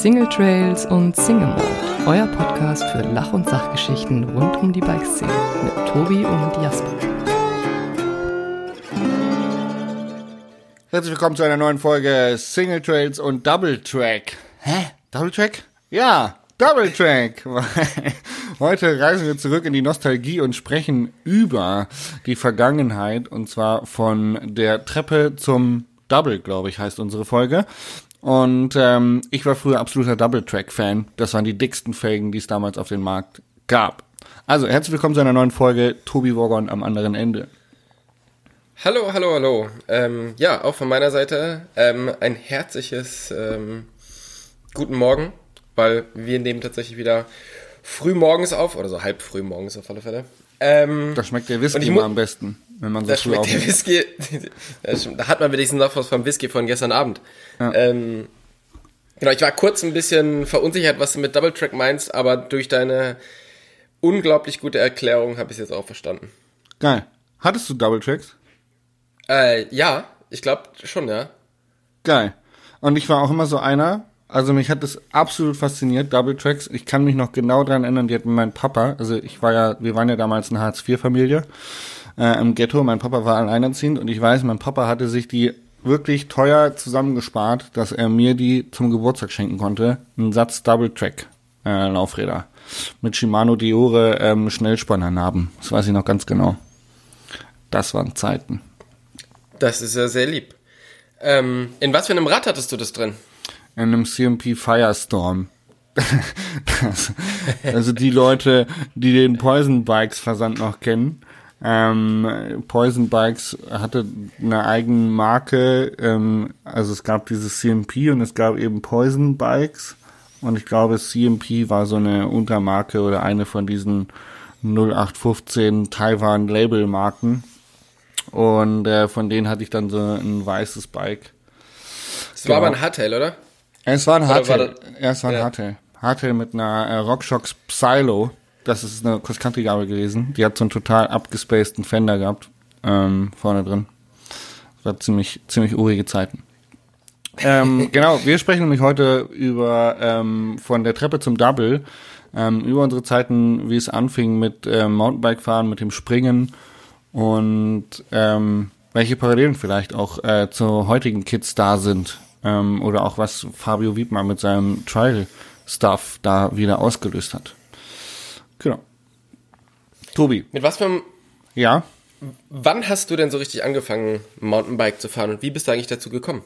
Single Trails und Single Mode, euer Podcast für Lach- und Sachgeschichten rund um die Bikeszene mit Tobi und Jasper. Herzlich willkommen zu einer neuen Folge Single Trails und Double Track. Hä? Double Track? Ja, Double Track. Heute reisen wir zurück in die Nostalgie und sprechen über die Vergangenheit und zwar von der Treppe zum Double, glaube ich, heißt unsere Folge. Und ähm, ich war früher absoluter Double-Track-Fan. Das waren die dicksten Felgen, die es damals auf dem Markt gab. Also, herzlich willkommen zu einer neuen Folge. Tobi Wogon am anderen Ende. Hallo, hallo, hallo. Ähm, ja, auch von meiner Seite ähm, ein herzliches ähm, Guten Morgen, weil wir nehmen tatsächlich wieder früh morgens auf, oder so halb früh morgens auf alle Fälle. Ähm, da schmeckt der Whisky immer am besten, wenn man so da schmeckt der Whisky, da hat man wenigstens noch was vom Whisky von gestern Abend. Ja. Ähm, genau, ich war kurz ein bisschen verunsichert, was du mit Double Track meinst, aber durch deine unglaublich gute Erklärung habe ich es jetzt auch verstanden. Geil. Hattest du Double Tracks? Äh, ja, ich glaube schon, ja. Geil. Und ich war auch immer so einer, also mich hat das absolut fasziniert, Double Tracks. Ich kann mich noch genau daran erinnern, die hatten mein Papa, also ich war ja, wir waren ja damals eine Hartz-IV-Familie äh, im Ghetto. Mein Papa war alleinerziehend und ich weiß, mein Papa hatte sich die wirklich teuer zusammengespart, dass er mir die zum Geburtstag schenken konnte. Ein Satz Double Track äh, Laufräder mit Shimano Diore ähm, Schnellspannernarben. Das weiß ich noch ganz genau. Das waren Zeiten. Das ist ja sehr lieb. Ähm, in was für einem Rad hattest du das drin? in einem CMP Firestorm. das, also die Leute, die den Poison Bikes Versand noch kennen. Ähm, Poison Bikes hatte eine eigene Marke. Ähm, also es gab dieses CMP und es gab eben Poison Bikes. Und ich glaube, CMP war so eine Untermarke oder eine von diesen 0815 Taiwan Label Marken. Und äh, von denen hatte ich dann so ein weißes Bike. Das war aber ein Hardtail, oder? Es war ein Hardtail. Ja, es war ein ja. Hardtail. Hardtail mit einer äh, RockShox Psylo. Das ist eine Cross-Country-Gabel gewesen. Die hat so einen total abgespaceden Fender gehabt. Ähm, vorne drin. Das war ziemlich, ziemlich urige Zeiten. ähm, genau, wir sprechen nämlich heute über ähm, von der Treppe zum Double, ähm, über unsere Zeiten, wie es anfing mit ähm, Mountainbike-Fahren, mit dem Springen und ähm, welche Parallelen vielleicht auch äh, zu heutigen Kids da sind ähm, oder auch was Fabio Wiedmann mit seinem Trial-Stuff da wieder ausgelöst hat. Genau. Tobi. Mit was für einem... Ja? Wann hast du denn so richtig angefangen, Mountainbike zu fahren und wie bist du eigentlich dazu gekommen?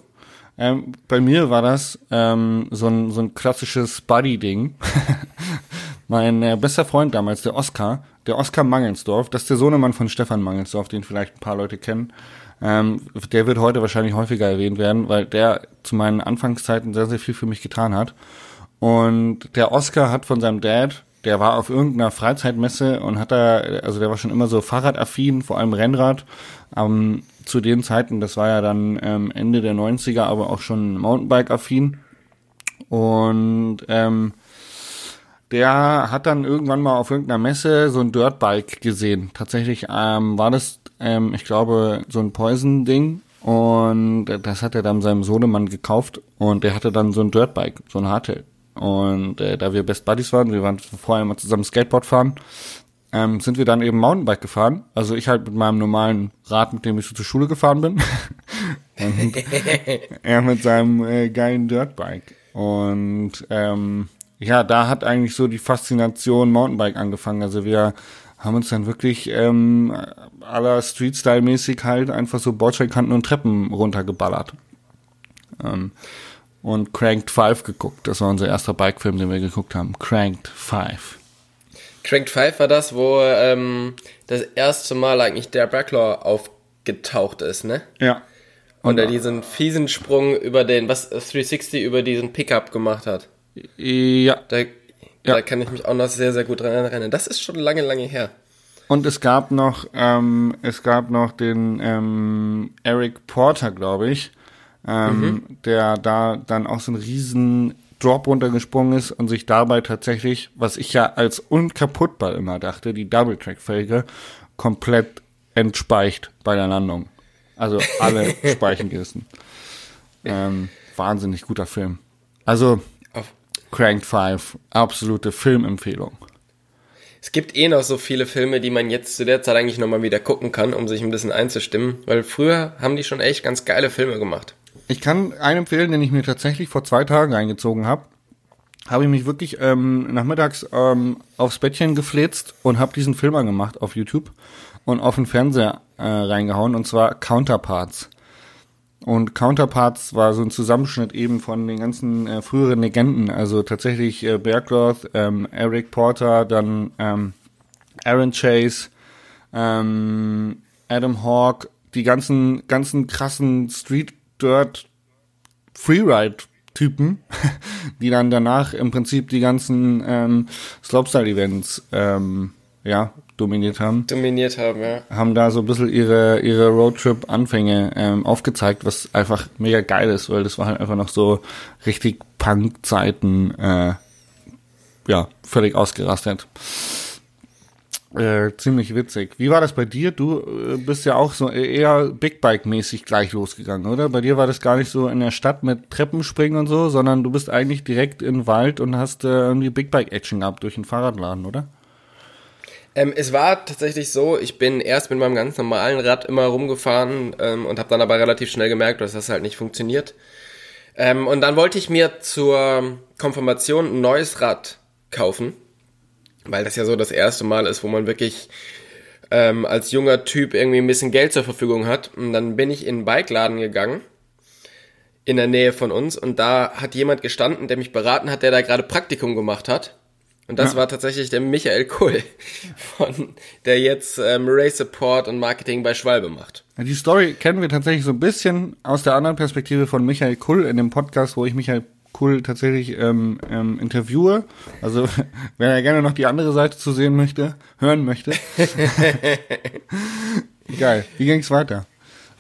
Ähm, bei mir war das ähm, so, ein, so ein klassisches Buddy-Ding. mein äh, bester Freund damals, der Oskar, der Oskar Mangelsdorf, das ist der Sohnemann von Stefan Mangelsdorf, den vielleicht ein paar Leute kennen. Ähm, der wird heute wahrscheinlich häufiger erwähnt werden, weil der zu meinen Anfangszeiten sehr, sehr viel für mich getan hat. Und der Oscar hat von seinem Dad, der war auf irgendeiner Freizeitmesse und hat da, also der war schon immer so Fahrradaffin, vor allem Rennrad. Ähm, zu den Zeiten, das war ja dann ähm, Ende der 90er, aber auch schon Mountainbike-affin. Und ähm, der hat dann irgendwann mal auf irgendeiner Messe so ein Dirtbike gesehen. Tatsächlich ähm, war das ähm, ich glaube, so ein Poison-Ding. Und das hat er dann seinem Sohnemann gekauft und der hatte dann so ein Dirtbike, so ein Hardtail. Und äh, da wir Best Buddies waren, wir waren vorher immer zusammen Skateboard fahren, ähm, sind wir dann eben Mountainbike gefahren. Also ich halt mit meinem normalen Rad, mit dem ich so zur Schule gefahren bin. und er mit seinem äh, geilen Dirtbike. Und ähm, ja, da hat eigentlich so die Faszination Mountainbike angefangen. Also wir haben uns dann wirklich ähm, aller Street-Style-mäßig halt einfach so Bordsteinkanten und Treppen runtergeballert. Ähm, und Cranked 5 geguckt. Das war unser erster Bike-Film, den wir geguckt haben. Cranked 5. Cranked 5 war das, wo ähm, das erste Mal eigentlich der Bracklaw aufgetaucht ist, ne? Ja. Und, er diesen fiesen Sprung über den, was, 360 über diesen Pickup gemacht hat. Ja. Da, ja. da kann ich mich auch noch sehr, sehr gut dran erinnern. Das ist schon lange, lange her. Und es gab noch, ähm, es gab noch den ähm, Eric Porter, glaube ich, ähm, mhm. der da dann auch so einen riesen Drop runtergesprungen ist und sich dabei tatsächlich, was ich ja als unkaputtbar immer dachte, die Double Track Felge komplett entspeicht bei der Landung. Also alle Speichen gerissen. Ähm, wahnsinnig guter Film. Also Cranked 5, absolute Filmempfehlung. Es gibt eh noch so viele Filme, die man jetzt zu der Zeit eigentlich nochmal wieder gucken kann, um sich ein bisschen einzustimmen, weil früher haben die schon echt ganz geile Filme gemacht. Ich kann einen empfehlen, den ich mir tatsächlich vor zwei Tagen eingezogen habe. Habe ich mich wirklich ähm, nachmittags ähm, aufs Bettchen gefläzt und habe diesen Film angemacht auf YouTube und auf den Fernseher äh, reingehauen und zwar Counterparts. Und Counterparts war so ein Zusammenschnitt eben von den ganzen äh, früheren Legenden, also tatsächlich äh, Bearcloth, ähm, Eric Porter, dann ähm, Aaron Chase, ähm, Adam Hawke, die ganzen ganzen krassen Street Dirt Freeride Typen, die dann danach im Prinzip die ganzen ähm, Slopestyle Events ähm, ja dominiert haben. Dominiert haben, ja. Haben da so ein bisschen ihre, ihre Roadtrip-Anfänge ähm, aufgezeigt, was einfach mega geil ist, weil das war halt einfach noch so richtig Punk-Zeiten, äh, ja, völlig ausgerastet. Äh, ziemlich witzig. Wie war das bei dir? Du äh, bist ja auch so eher Big Bike-mäßig gleich losgegangen, oder? Bei dir war das gar nicht so in der Stadt mit Treppenspringen und so, sondern du bist eigentlich direkt den Wald und hast äh, irgendwie Big Bike-Action gehabt durch den Fahrradladen, oder? Ähm, es war tatsächlich so, ich bin erst mit meinem ganz normalen Rad immer rumgefahren ähm, und habe dann aber relativ schnell gemerkt, dass das halt nicht funktioniert. Ähm, und dann wollte ich mir zur Konfirmation ein neues Rad kaufen, weil das ja so das erste Mal ist, wo man wirklich ähm, als junger Typ irgendwie ein bisschen Geld zur Verfügung hat. Und dann bin ich in einen Bikeladen gegangen in der Nähe von uns und da hat jemand gestanden, der mich beraten hat, der da gerade Praktikum gemacht hat. Und das ja. war tatsächlich der Michael Kull, von, der jetzt ähm, Race Support und Marketing bei Schwalbe macht. Die Story kennen wir tatsächlich so ein bisschen aus der anderen Perspektive von Michael Kull in dem Podcast, wo ich Michael Kull tatsächlich ähm, ähm, interviewe. Also wer ja gerne noch die andere Seite zu sehen möchte, hören möchte. Geil. Wie ging's weiter?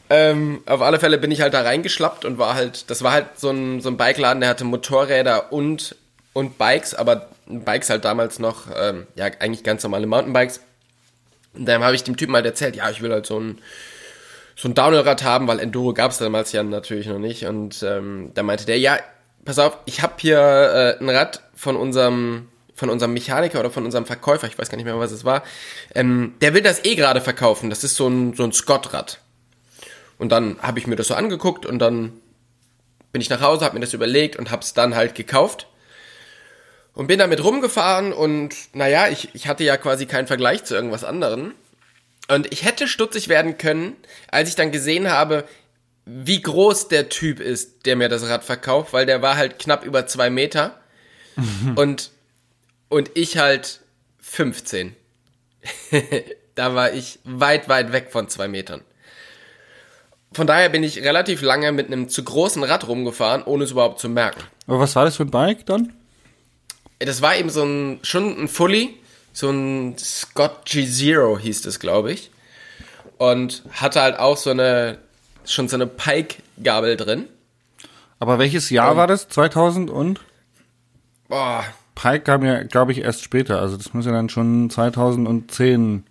Ähm, auf alle Fälle bin ich halt da reingeschlappt und war halt, das war halt so ein, so ein Bikeladen, der hatte Motorräder und, und Bikes, aber Bikes halt damals noch, ähm, ja, eigentlich ganz normale Mountainbikes. Und dann habe ich dem Typen halt erzählt, ja, ich will halt so ein, so ein Downhill-Rad haben, weil Enduro gab es damals ja natürlich noch nicht. Und ähm, da meinte der, ja, pass auf, ich habe hier äh, ein Rad von unserem von unserem Mechaniker oder von unserem Verkäufer, ich weiß gar nicht mehr, was es war, ähm, der will das eh gerade verkaufen. Das ist so ein, so ein Scott-Rad. Und dann habe ich mir das so angeguckt und dann bin ich nach Hause, habe mir das überlegt und habe es dann halt gekauft und bin damit rumgefahren und naja, ich, ich hatte ja quasi keinen Vergleich zu irgendwas anderem. Und ich hätte stutzig werden können, als ich dann gesehen habe, wie groß der Typ ist, der mir das Rad verkauft, weil der war halt knapp über zwei Meter und, und ich halt 15. da war ich weit, weit weg von zwei Metern. Von daher bin ich relativ lange mit einem zu großen Rad rumgefahren, ohne es überhaupt zu merken. Aber was war das für ein Bike dann? das war eben so ein, schon ein Fully, so ein Scott G0 hieß das, glaube ich. Und hatte halt auch so eine, schon so eine Pike-Gabel drin. Aber welches Jahr um, war das? 2000 und? Boah. Pike kam ja, glaube ich, erst später. Also das muss ja dann schon 2010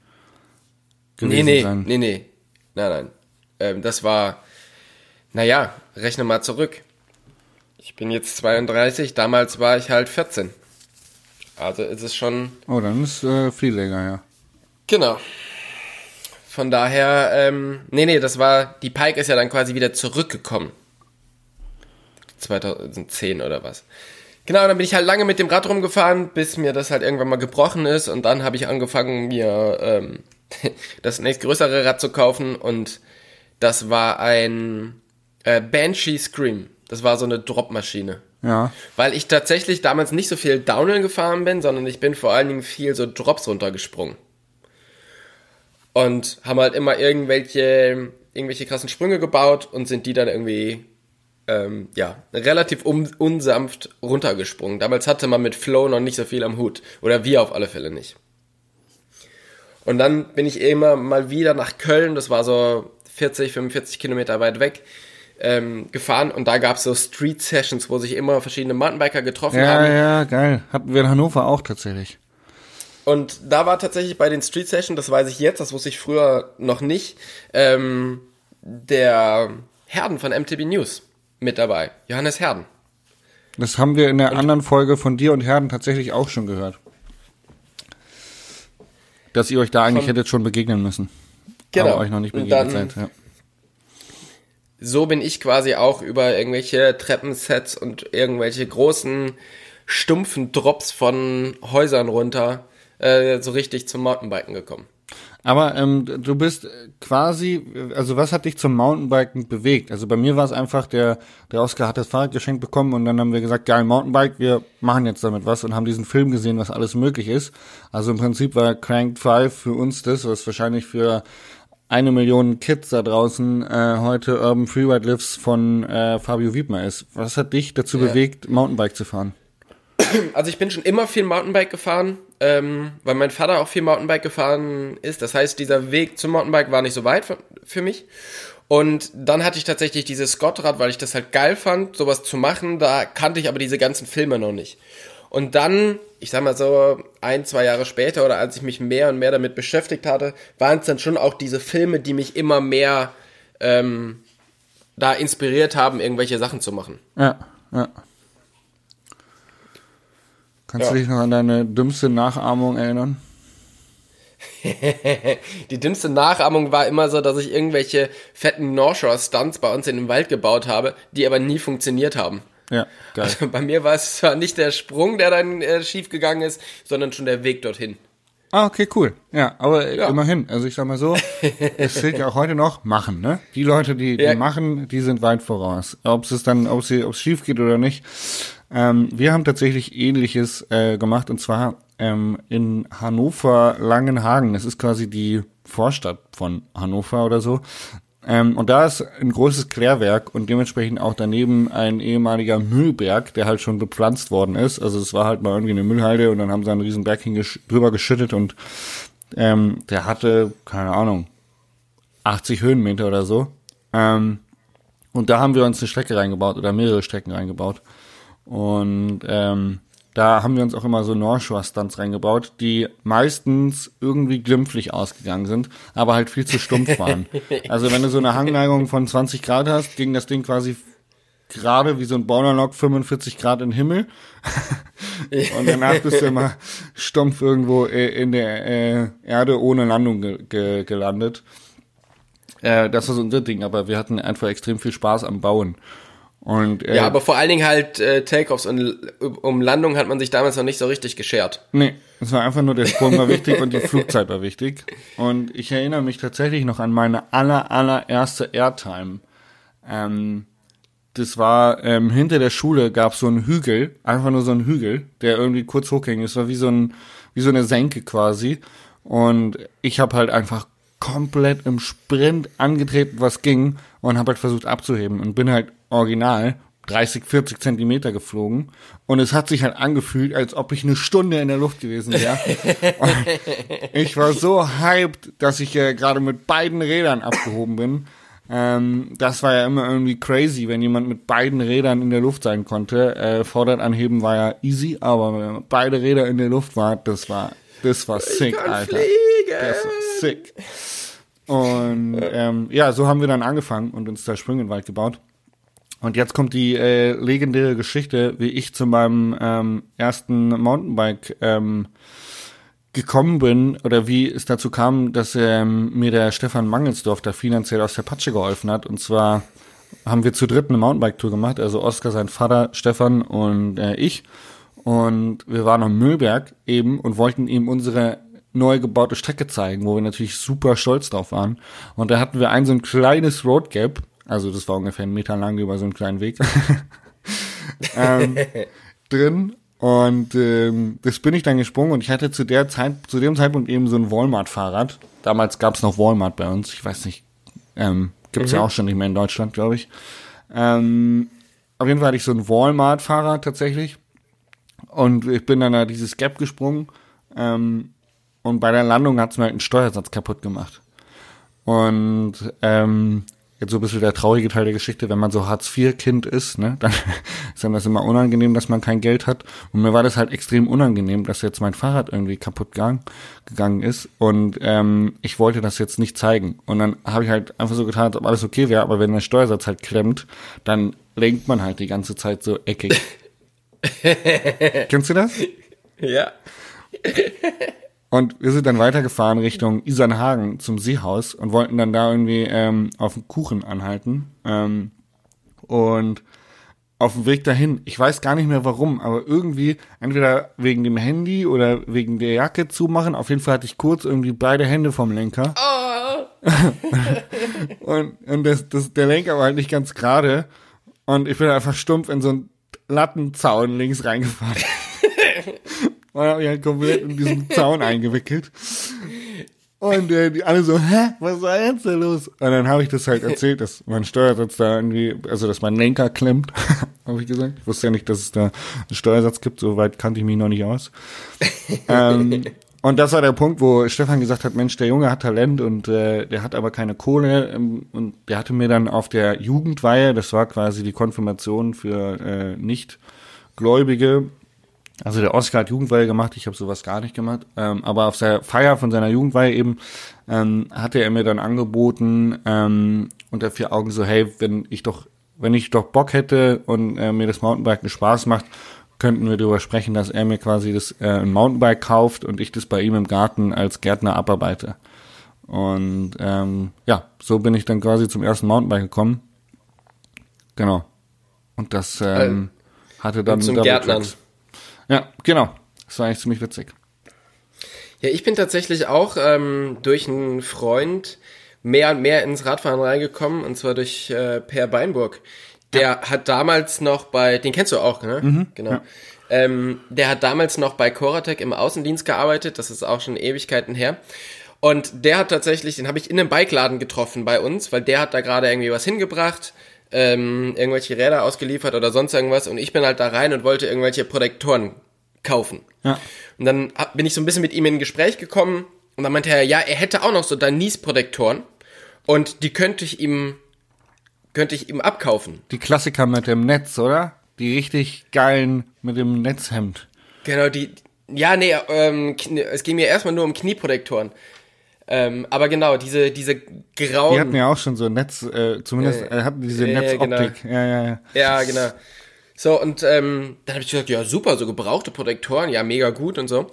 gewesen nee, nee, sein. Nee, nee, Nein, nein. Ähm, das war, naja, rechne mal zurück. Ich bin jetzt 32, damals war ich halt 14. Also ist es schon. Oh, dann ist äh, viel länger, ja. Genau. Von daher, ähm, nee, nee, das war, die Pike ist ja dann quasi wieder zurückgekommen. 2010 oder was. Genau, dann bin ich halt lange mit dem Rad rumgefahren, bis mir das halt irgendwann mal gebrochen ist und dann habe ich angefangen, mir ähm, das nächstgrößere Rad zu kaufen und das war ein äh, Banshee Scream. Das war so eine Dropmaschine. Ja. Weil ich tatsächlich damals nicht so viel Downhill gefahren bin, sondern ich bin vor allen Dingen viel so Drops runtergesprungen. Und haben halt immer irgendwelche, irgendwelche krassen Sprünge gebaut und sind die dann irgendwie, ähm, ja, relativ um, unsanft runtergesprungen. Damals hatte man mit Flow noch nicht so viel am Hut. Oder wir auf alle Fälle nicht. Und dann bin ich immer mal wieder nach Köln, das war so 40, 45 Kilometer weit weg, ähm, gefahren und da gab es so Street Sessions, wo sich immer verschiedene Mountainbiker getroffen ja, haben. Ja, ja, geil. Hatten wir in Hannover auch tatsächlich. Und da war tatsächlich bei den Street Sessions, das weiß ich jetzt, das wusste ich früher noch nicht, ähm, der Herden von MTB News mit dabei, Johannes Herden. Das haben wir in der und anderen Folge von dir und Herden tatsächlich auch schon gehört. Dass ihr euch da eigentlich hättet schon begegnen müssen. Genau. Aber euch noch nicht begegnet seid. Ja. So bin ich quasi auch über irgendwelche Treppensets und irgendwelche großen, stumpfen Drops von Häusern runter äh, so richtig zum Mountainbiken gekommen. Aber ähm, du bist quasi, also was hat dich zum Mountainbiken bewegt? Also bei mir war es einfach, der, der Oscar hat das Fahrrad geschenkt bekommen und dann haben wir gesagt, geil, Mountainbike, wir machen jetzt damit was und haben diesen Film gesehen, was alles möglich ist. Also im Prinzip war Cranked 5 für uns das, was wahrscheinlich für eine Million Kids da draußen äh, heute Urban Freeride Lives von äh, Fabio Wiedmer ist. Was hat dich dazu ja. bewegt, Mountainbike zu fahren? Also ich bin schon immer viel Mountainbike gefahren, ähm, weil mein Vater auch viel Mountainbike gefahren ist. Das heißt, dieser Weg zum Mountainbike war nicht so weit für, für mich. Und dann hatte ich tatsächlich dieses Scottrad, weil ich das halt geil fand, sowas zu machen. Da kannte ich aber diese ganzen Filme noch nicht. Und dann, ich sag mal so, ein, zwei Jahre später oder als ich mich mehr und mehr damit beschäftigt hatte, waren es dann schon auch diese Filme, die mich immer mehr ähm, da inspiriert haben, irgendwelche Sachen zu machen. Ja, ja. Kannst ja. du dich noch an deine dümmste Nachahmung erinnern? die dümmste Nachahmung war immer so, dass ich irgendwelche fetten North Shore Stunts bei uns in den Wald gebaut habe, die aber nie funktioniert haben. Ja, geil. Also bei mir war es zwar nicht der Sprung, der dann äh, schief gegangen ist, sondern schon der Weg dorthin. Ah, okay, cool. Ja, aber ja. immerhin. Also ich sag mal so, es zählt ja auch heute noch machen, ne? Die Leute, die, die ja. machen, die sind weit voraus. Ob es dann, ob sie, ob es schief geht oder nicht, ähm, wir haben tatsächlich ähnliches äh, gemacht und zwar ähm, in Hannover Langenhagen. Das ist quasi die Vorstadt von Hannover oder so. Ähm, und da ist ein großes Klärwerk und dementsprechend auch daneben ein ehemaliger Müllberg, der halt schon bepflanzt worden ist. Also es war halt mal irgendwie eine Müllhalde und dann haben sie einen riesen Berg drüber geschüttet und ähm, der hatte, keine Ahnung, 80 Höhenmeter oder so. Ähm, und da haben wir uns eine Strecke reingebaut oder mehrere Strecken reingebaut. Und ähm, da haben wir uns auch immer so North Shore Stunts reingebaut, die meistens irgendwie glimpflich ausgegangen sind, aber halt viel zu stumpf waren. also wenn du so eine Hangneigung von 20 Grad hast, ging das Ding quasi gerade wie so ein Borderlock 45 Grad in den Himmel. und danach bist du immer stumpf irgendwo in der äh, Erde ohne Landung ge ge gelandet. Äh, das war so unser Ding, aber wir hatten einfach extrem viel Spaß am Bauen. Und, äh, ja, aber vor allen Dingen halt äh, Takeoffs und um Landung hat man sich damals noch nicht so richtig geschert. Nee, es war einfach nur der Sprung war wichtig und die Flugzeit war wichtig. Und ich erinnere mich tatsächlich noch an meine aller, allererste Airtime. Ähm, das war ähm, hinter der Schule gab so einen Hügel, einfach nur so einen Hügel, der irgendwie kurz hochging. Es war wie so ein wie so eine Senke quasi. Und ich habe halt einfach komplett im Sprint angetreten, was ging, und habe halt versucht abzuheben und bin halt original 30, 40 Zentimeter geflogen und es hat sich halt angefühlt, als ob ich eine Stunde in der Luft gewesen wäre. ich war so hyped, dass ich äh, gerade mit beiden Rädern abgehoben bin. Ähm, das war ja immer irgendwie crazy, wenn jemand mit beiden Rädern in der Luft sein konnte. Äh, Vorderrad anheben war ja easy, aber wenn beide Räder in der Luft waren, das war, das war sick, Alter. Fliegen. Das war sick. Und ähm, ja, so haben wir dann angefangen und uns da Sprünge in den Wald gebaut. Und jetzt kommt die äh, legendäre Geschichte, wie ich zu meinem ähm, ersten Mountainbike ähm, gekommen bin oder wie es dazu kam, dass ähm, mir der Stefan Mangelsdorf da finanziell aus der Patsche geholfen hat. Und zwar haben wir zu dritt eine Mountainbike-Tour gemacht, also Oskar, sein Vater, Stefan und äh, ich. Und wir waren am Müllberg eben und wollten ihm unsere neu gebaute Strecke zeigen, wo wir natürlich super stolz drauf waren. Und da hatten wir ein so ein kleines Road Gap, also das war ungefähr einen Meter lang über so einen kleinen Weg ähm, drin. Und ähm, das bin ich dann gesprungen und ich hatte zu der Zeit, zu dem Zeitpunkt eben so ein Walmart-Fahrrad. Damals gab es noch Walmart bei uns. Ich weiß nicht, ähm, gibt's mhm. ja auch schon nicht mehr in Deutschland, glaube ich. Ähm, auf jeden Fall hatte ich so ein Walmart-Fahrrad tatsächlich. Und ich bin dann da dieses Gap gesprungen. Ähm, und bei der Landung hat's mir halt einen Steuersatz kaputt gemacht. Und ähm, jetzt so ein bisschen der traurige Teil der Geschichte, wenn man so Hartz-IV-Kind ist, ne, dann ist einem das immer unangenehm, dass man kein Geld hat. Und mir war das halt extrem unangenehm, dass jetzt mein Fahrrad irgendwie kaputt gegangen, gegangen ist. Und ähm, ich wollte das jetzt nicht zeigen. Und dann habe ich halt einfach so getan, als ob alles okay wäre, aber wenn der Steuersatz halt klemmt, dann lenkt man halt die ganze Zeit so eckig. Kennst du das? Ja. Und wir sind dann weitergefahren Richtung Isernhagen zum Seehaus und wollten dann da irgendwie ähm, auf den Kuchen anhalten. Ähm, und auf dem Weg dahin, ich weiß gar nicht mehr warum, aber irgendwie, entweder wegen dem Handy oder wegen der Jacke zumachen, auf jeden Fall hatte ich kurz irgendwie beide Hände vom Lenker. Oh. Und, und das, das, der Lenker war halt nicht ganz gerade. Und ich bin einfach stumpf in so einen Lattenzaun links reingefahren. Und habe mich halt komplett in diesen Zaun eingewickelt. Und äh, die alle so, hä, was war jetzt denn los? Und dann habe ich das halt erzählt, dass mein Steuersatz da irgendwie, also dass mein Lenker klemmt, habe ich gesagt. Ich wusste ja nicht, dass es da einen Steuersatz gibt, soweit kannte ich mich noch nicht aus. ähm, und das war der Punkt, wo Stefan gesagt hat, Mensch, der Junge hat Talent und äh, der hat aber keine Kohle. Ähm, und der hatte mir dann auf der Jugendweihe, das war quasi die Konfirmation für äh, Nicht-Gläubige, also der Oscar hat Jugendweihe gemacht, ich habe sowas gar nicht gemacht. Ähm, aber auf der Feier von seiner Jugendweihe eben ähm, hatte er mir dann angeboten ähm, unter vier Augen so, hey, wenn ich doch, wenn ich doch Bock hätte und äh, mir das Mountainbiken Spaß macht, könnten wir darüber sprechen, dass er mir quasi das äh, ein Mountainbike kauft und ich das bei ihm im Garten als Gärtner abarbeite. Und ähm, ja, so bin ich dann quasi zum ersten Mountainbike gekommen. Genau. Und das ähm, hatte dann Und zum Gärtnern. Tracks. Ja, genau. Das war eigentlich ziemlich witzig. Ja, ich bin tatsächlich auch ähm, durch einen Freund mehr und mehr ins Radfahren reingekommen, und zwar durch äh, Per Beinburg. Der hat damals noch bei, den kennst du auch, ne? genau. Ähm, der hat damals noch bei Coratec im Außendienst gearbeitet, das ist auch schon Ewigkeiten her. Und der hat tatsächlich, den habe ich in einem Bikeladen getroffen bei uns, weil der hat da gerade irgendwie was hingebracht, ähm, irgendwelche Räder ausgeliefert oder sonst irgendwas. Und ich bin halt da rein und wollte irgendwelche Protektoren kaufen. Ja. Und dann hab- bin ich so ein bisschen mit ihm in ein Gespräch gekommen und dann meinte er, ja, er hätte auch noch so Danis-Protektoren und die könnte ich ihm, könnte ich ihm abkaufen. Die Klassiker mit dem Netz, oder? Die richtig geilen mit dem Netzhemd. Genau, die, ja, nee, ähm, es ging mir erstmal nur um Knieprotektoren. Ähm, aber genau, diese, diese grauen. Die hatten ja auch schon so Netz, äh, zumindest äh, hatten diese ja, ja, Netzoptik. Ja, ja, ja. Ja, genau. So, und ähm, dann habe ich gesagt, ja, super, so gebrauchte Protektoren, ja, mega gut und so.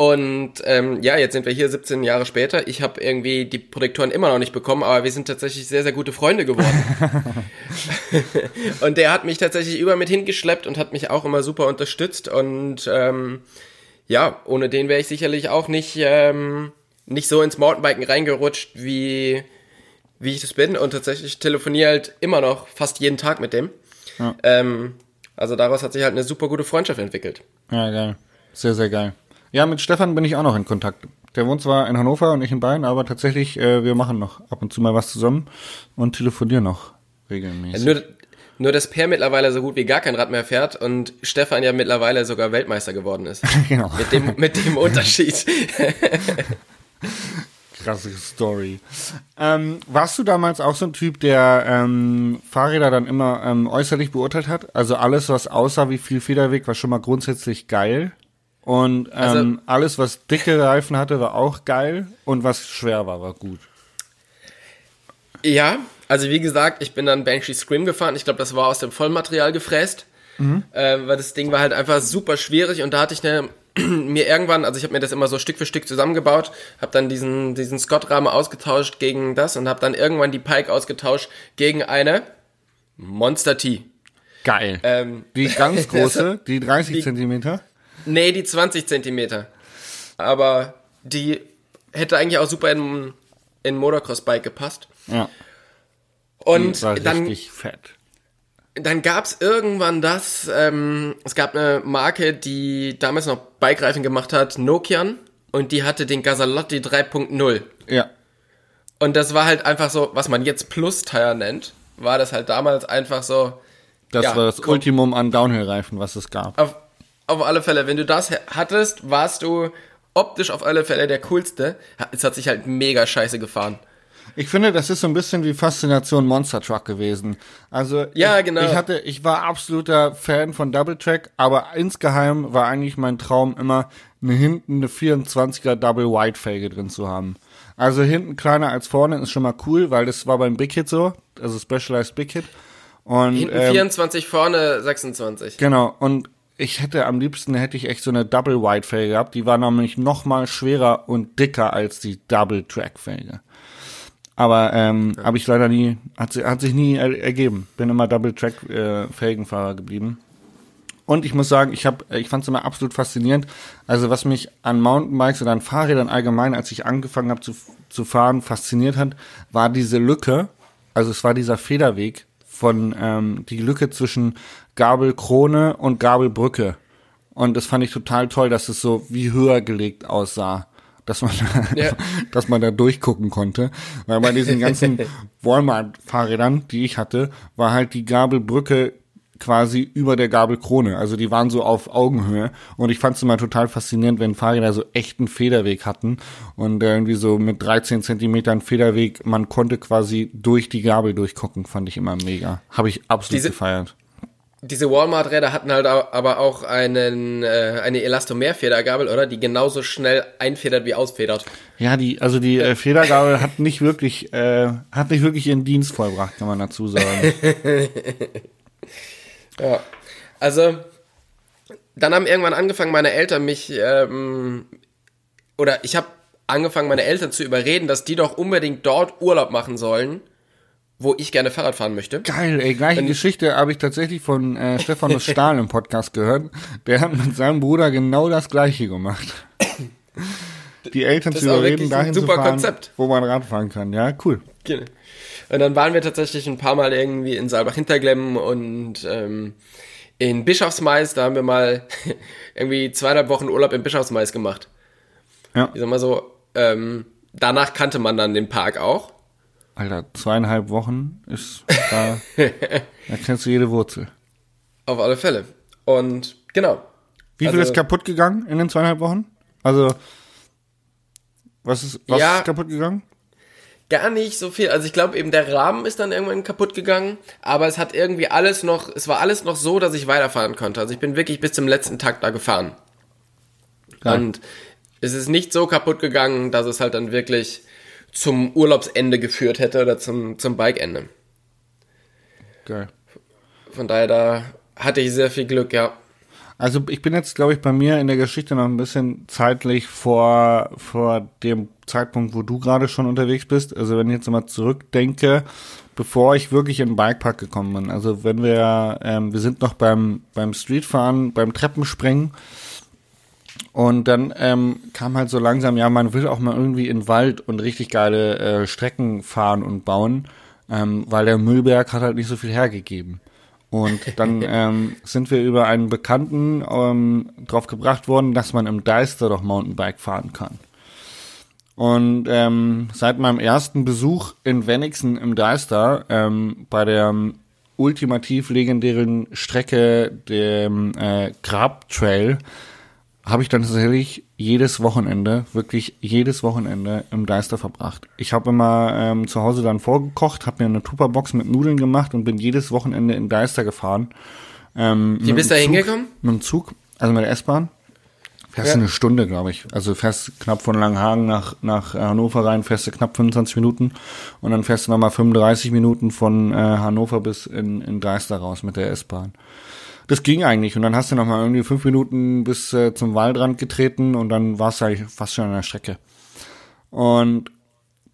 Und ähm, ja, jetzt sind wir hier 17 Jahre später. Ich habe irgendwie die Protektoren immer noch nicht bekommen, aber wir sind tatsächlich sehr, sehr gute Freunde geworden. und der hat mich tatsächlich über mit hingeschleppt und hat mich auch immer super unterstützt. Und ähm, ja, ohne den wäre ich sicherlich auch nicht, ähm, nicht so ins Mountainbiken reingerutscht, wie, wie ich das bin. Und tatsächlich telefoniere halt immer noch fast jeden Tag mit dem. Ja. Ähm, also daraus hat sich halt eine super gute Freundschaft entwickelt. Ja, geil. Sehr, sehr geil. Ja, mit Stefan bin ich auch noch in Kontakt. Der wohnt zwar in Hannover und ich in Bayern, aber tatsächlich, äh, wir machen noch ab und zu mal was zusammen und telefonieren noch regelmäßig. Nur, nur, dass Per mittlerweile so gut wie gar kein Rad mehr fährt und Stefan ja mittlerweile sogar Weltmeister geworden ist. genau. Mit dem, mit dem Unterschied. Krasse Story. Ähm, warst du damals auch so ein Typ, der ähm, Fahrräder dann immer ähm, äußerlich beurteilt hat? Also alles, was aussah wie viel Federweg, war schon mal grundsätzlich geil. Und ähm, Also- alles, was dicke Reifen hatte, war auch geil. Und was schwer war, war gut. Ja, also wie gesagt, ich bin dann Banshee Scream gefahren. Ich glaube, das war aus dem Vollmaterial gefräst. Äh, weil das Ding war halt einfach super schwierig und da hatte ich eine, mir irgendwann, also ich habe mir das immer so Stück für Stück zusammengebaut, habe dann diesen, diesen Scott-Rahmen ausgetauscht gegen das und habe dann irgendwann die Pike ausgetauscht gegen eine Monster T. Geil. Ähm, die ganz große, die 30 die- Zentimeter. Nee, die 20 Zentimeter. Aber die hätte eigentlich auch super in, in ein Motocross-Bike gepasst. Ja. Und die war dann, richtig fett. Dann gab's irgendwann das, ähm, es gab eine Marke, die damals noch Bikereifen gemacht hat, Nokian, und die hatte den Gasalotti 3.0. Ja. Und das war halt einfach so, was man jetzt Plus-Tire nennt, war das halt damals einfach so, Das Ja, war das komm. Ultimum an Downhill-Reifen, was es gab. auf, auf alle Fälle, wenn du das ha- hattest, warst du optisch auf alle Fälle der coolste. Es hat sich halt mega scheiße gefahren. Ich finde, das ist so ein bisschen wie Faszination Monster Truck gewesen. Also Ja, ich, genau. ich hatte, ich war absoluter Fan von Double Track, aber insgeheim war eigentlich mein Traum immer, eine hinten eine 24er Double Wide Felge drin zu haben. Also hinten kleiner als vorne ist schon mal cool, weil das war beim Big Hit so, also Specialized Big Hit. Und Hinten ähm, 24, vorne 26. Genau, und ich hätte am liebsten hätte ich echt so eine Double Wide Felge gehabt. Die war nämlich noch mal schwerer und dicker als die Double Track Felge. Aber ähm, ja. habe ich leider nie, hat, hat sich nie er, ergeben. Bin immer Double Track äh, geblieben. Und ich muss sagen, ich habe, ich fand es immer absolut faszinierend. Also was mich an Mountainbikes oder an Fahrrädern allgemein, als ich angefangen habe zu, zu fahren, fasziniert hat, war diese Lücke. Also es war dieser Federweg von ähm, die Lücke zwischen Gabelkrone und Gabelbrücke. Und das fand ich total toll, dass es so wie höher gelegt aussah dass man, ja. dass man da durchgucken konnte. Weil bei diesen ganzen Walmart-Fahrrädern, die ich hatte, war halt die Gabelbrücke quasi über der Gabelkrone. Also die waren so auf Augenhöhe. Und ich fand es immer total faszinierend, wenn Fahrräder so echten Federweg hatten. Und irgendwie so mit 13 Zentimetern Federweg, man konnte quasi durch die Gabel durchgucken, fand ich immer mega. Habe ich absolut Diese gefeiert. Diese Walmart-Räder hatten halt aber auch einen, äh, eine Elastomer-Federgabel, oder? Die genauso schnell einfedert wie ausfedert. Ja, die, also die äh, Federgabel hat nicht wirklich, äh, hat nicht wirklich ihren Dienst vollbracht, kann man dazu sagen. Ja, also dann haben irgendwann angefangen meine Eltern mich, ähm, oder ich habe angefangen meine Eltern zu überreden, dass die doch unbedingt dort Urlaub machen sollen, wo ich gerne Fahrrad fahren möchte. Geil, ey, gleiche Wenn Geschichte habe ich tatsächlich von äh, Stephanus Stahl im Podcast gehört. Der hat mit seinem Bruder genau das gleiche gemacht. Die Eltern zu überreden, dahin zu fahren, Konzept. wo man Rad fahren kann. Ja, cool. Genau. Und dann waren wir tatsächlich ein paar Mal irgendwie in Saalbach-Hinterglemm und ähm, in Bischofsmais, da haben wir mal irgendwie zweieinhalb Wochen Urlaub in Bischofsmais gemacht. Ja. Ich sag mal so, ähm, danach kannte man dann den Park auch. Alter, zweieinhalb Wochen ist da, da kennst du jede Wurzel. Auf alle Fälle. Und genau. Wie viel also, ist kaputt gegangen in den zweieinhalb Wochen? Also, was ist, was ja, ist kaputt gegangen? gar nicht so viel. Also ich glaube eben der Rahmen ist dann irgendwann kaputt gegangen, aber es hat irgendwie alles noch, es war alles noch so, dass ich weiterfahren konnte. Also ich bin wirklich bis zum letzten Tag da gefahren. Ja. Und es ist nicht so kaputt gegangen, dass es halt dann wirklich zum Urlaubsende geführt hätte oder zum, zum Bikeende. Geil. Von daher, da hatte ich sehr viel Glück, ja. Also ich bin jetzt, glaube ich, bei mir in der Geschichte noch ein bisschen zeitlich vor, vor dem Zeitpunkt, wo du gerade schon unterwegs bist. Also wenn ich jetzt mal zurückdenke, bevor ich wirklich in den Bikepark gekommen bin. Also wenn wir, ähm, wir sind noch beim, beim Streetfahren, beim Treppenspringen. Und dann ähm, kam halt so langsam, ja, man will auch mal irgendwie in den Wald und richtig geile äh, Strecken fahren und bauen, ähm, weil der Müllberg hat halt nicht so viel hergegeben. Und dann ähm, sind wir über einen Bekannten ähm, drauf gebracht worden, dass man im Deister doch Mountainbike fahren kann. Und ähm, seit meinem ersten Besuch in Wenigsen im Deister, ähm, bei der ultimativ legendären Strecke, dem äh, Grab Trail, habe ich dann tatsächlich jedes Wochenende, wirklich jedes Wochenende im Deister verbracht. Ich habe immer ähm, zu Hause dann vorgekocht, habe mir eine Tupperbox mit Nudeln gemacht und bin jedes Wochenende in Deister gefahren. Ähm, Wie bist du da hingekommen? Mit dem Zug, also mit der S-Bahn. Fährst ja. eine Stunde, glaube ich. Also fährst knapp von Langhagen nach, nach Hannover rein, fährst du knapp 25 Minuten und dann fährst du nochmal 35 Minuten von äh, Hannover bis in, in Deister raus mit der S-Bahn das ging eigentlich. Und dann hast du noch mal irgendwie fünf Minuten bis äh, zum Waldrand getreten und dann warst du eigentlich fast schon an der Strecke. Und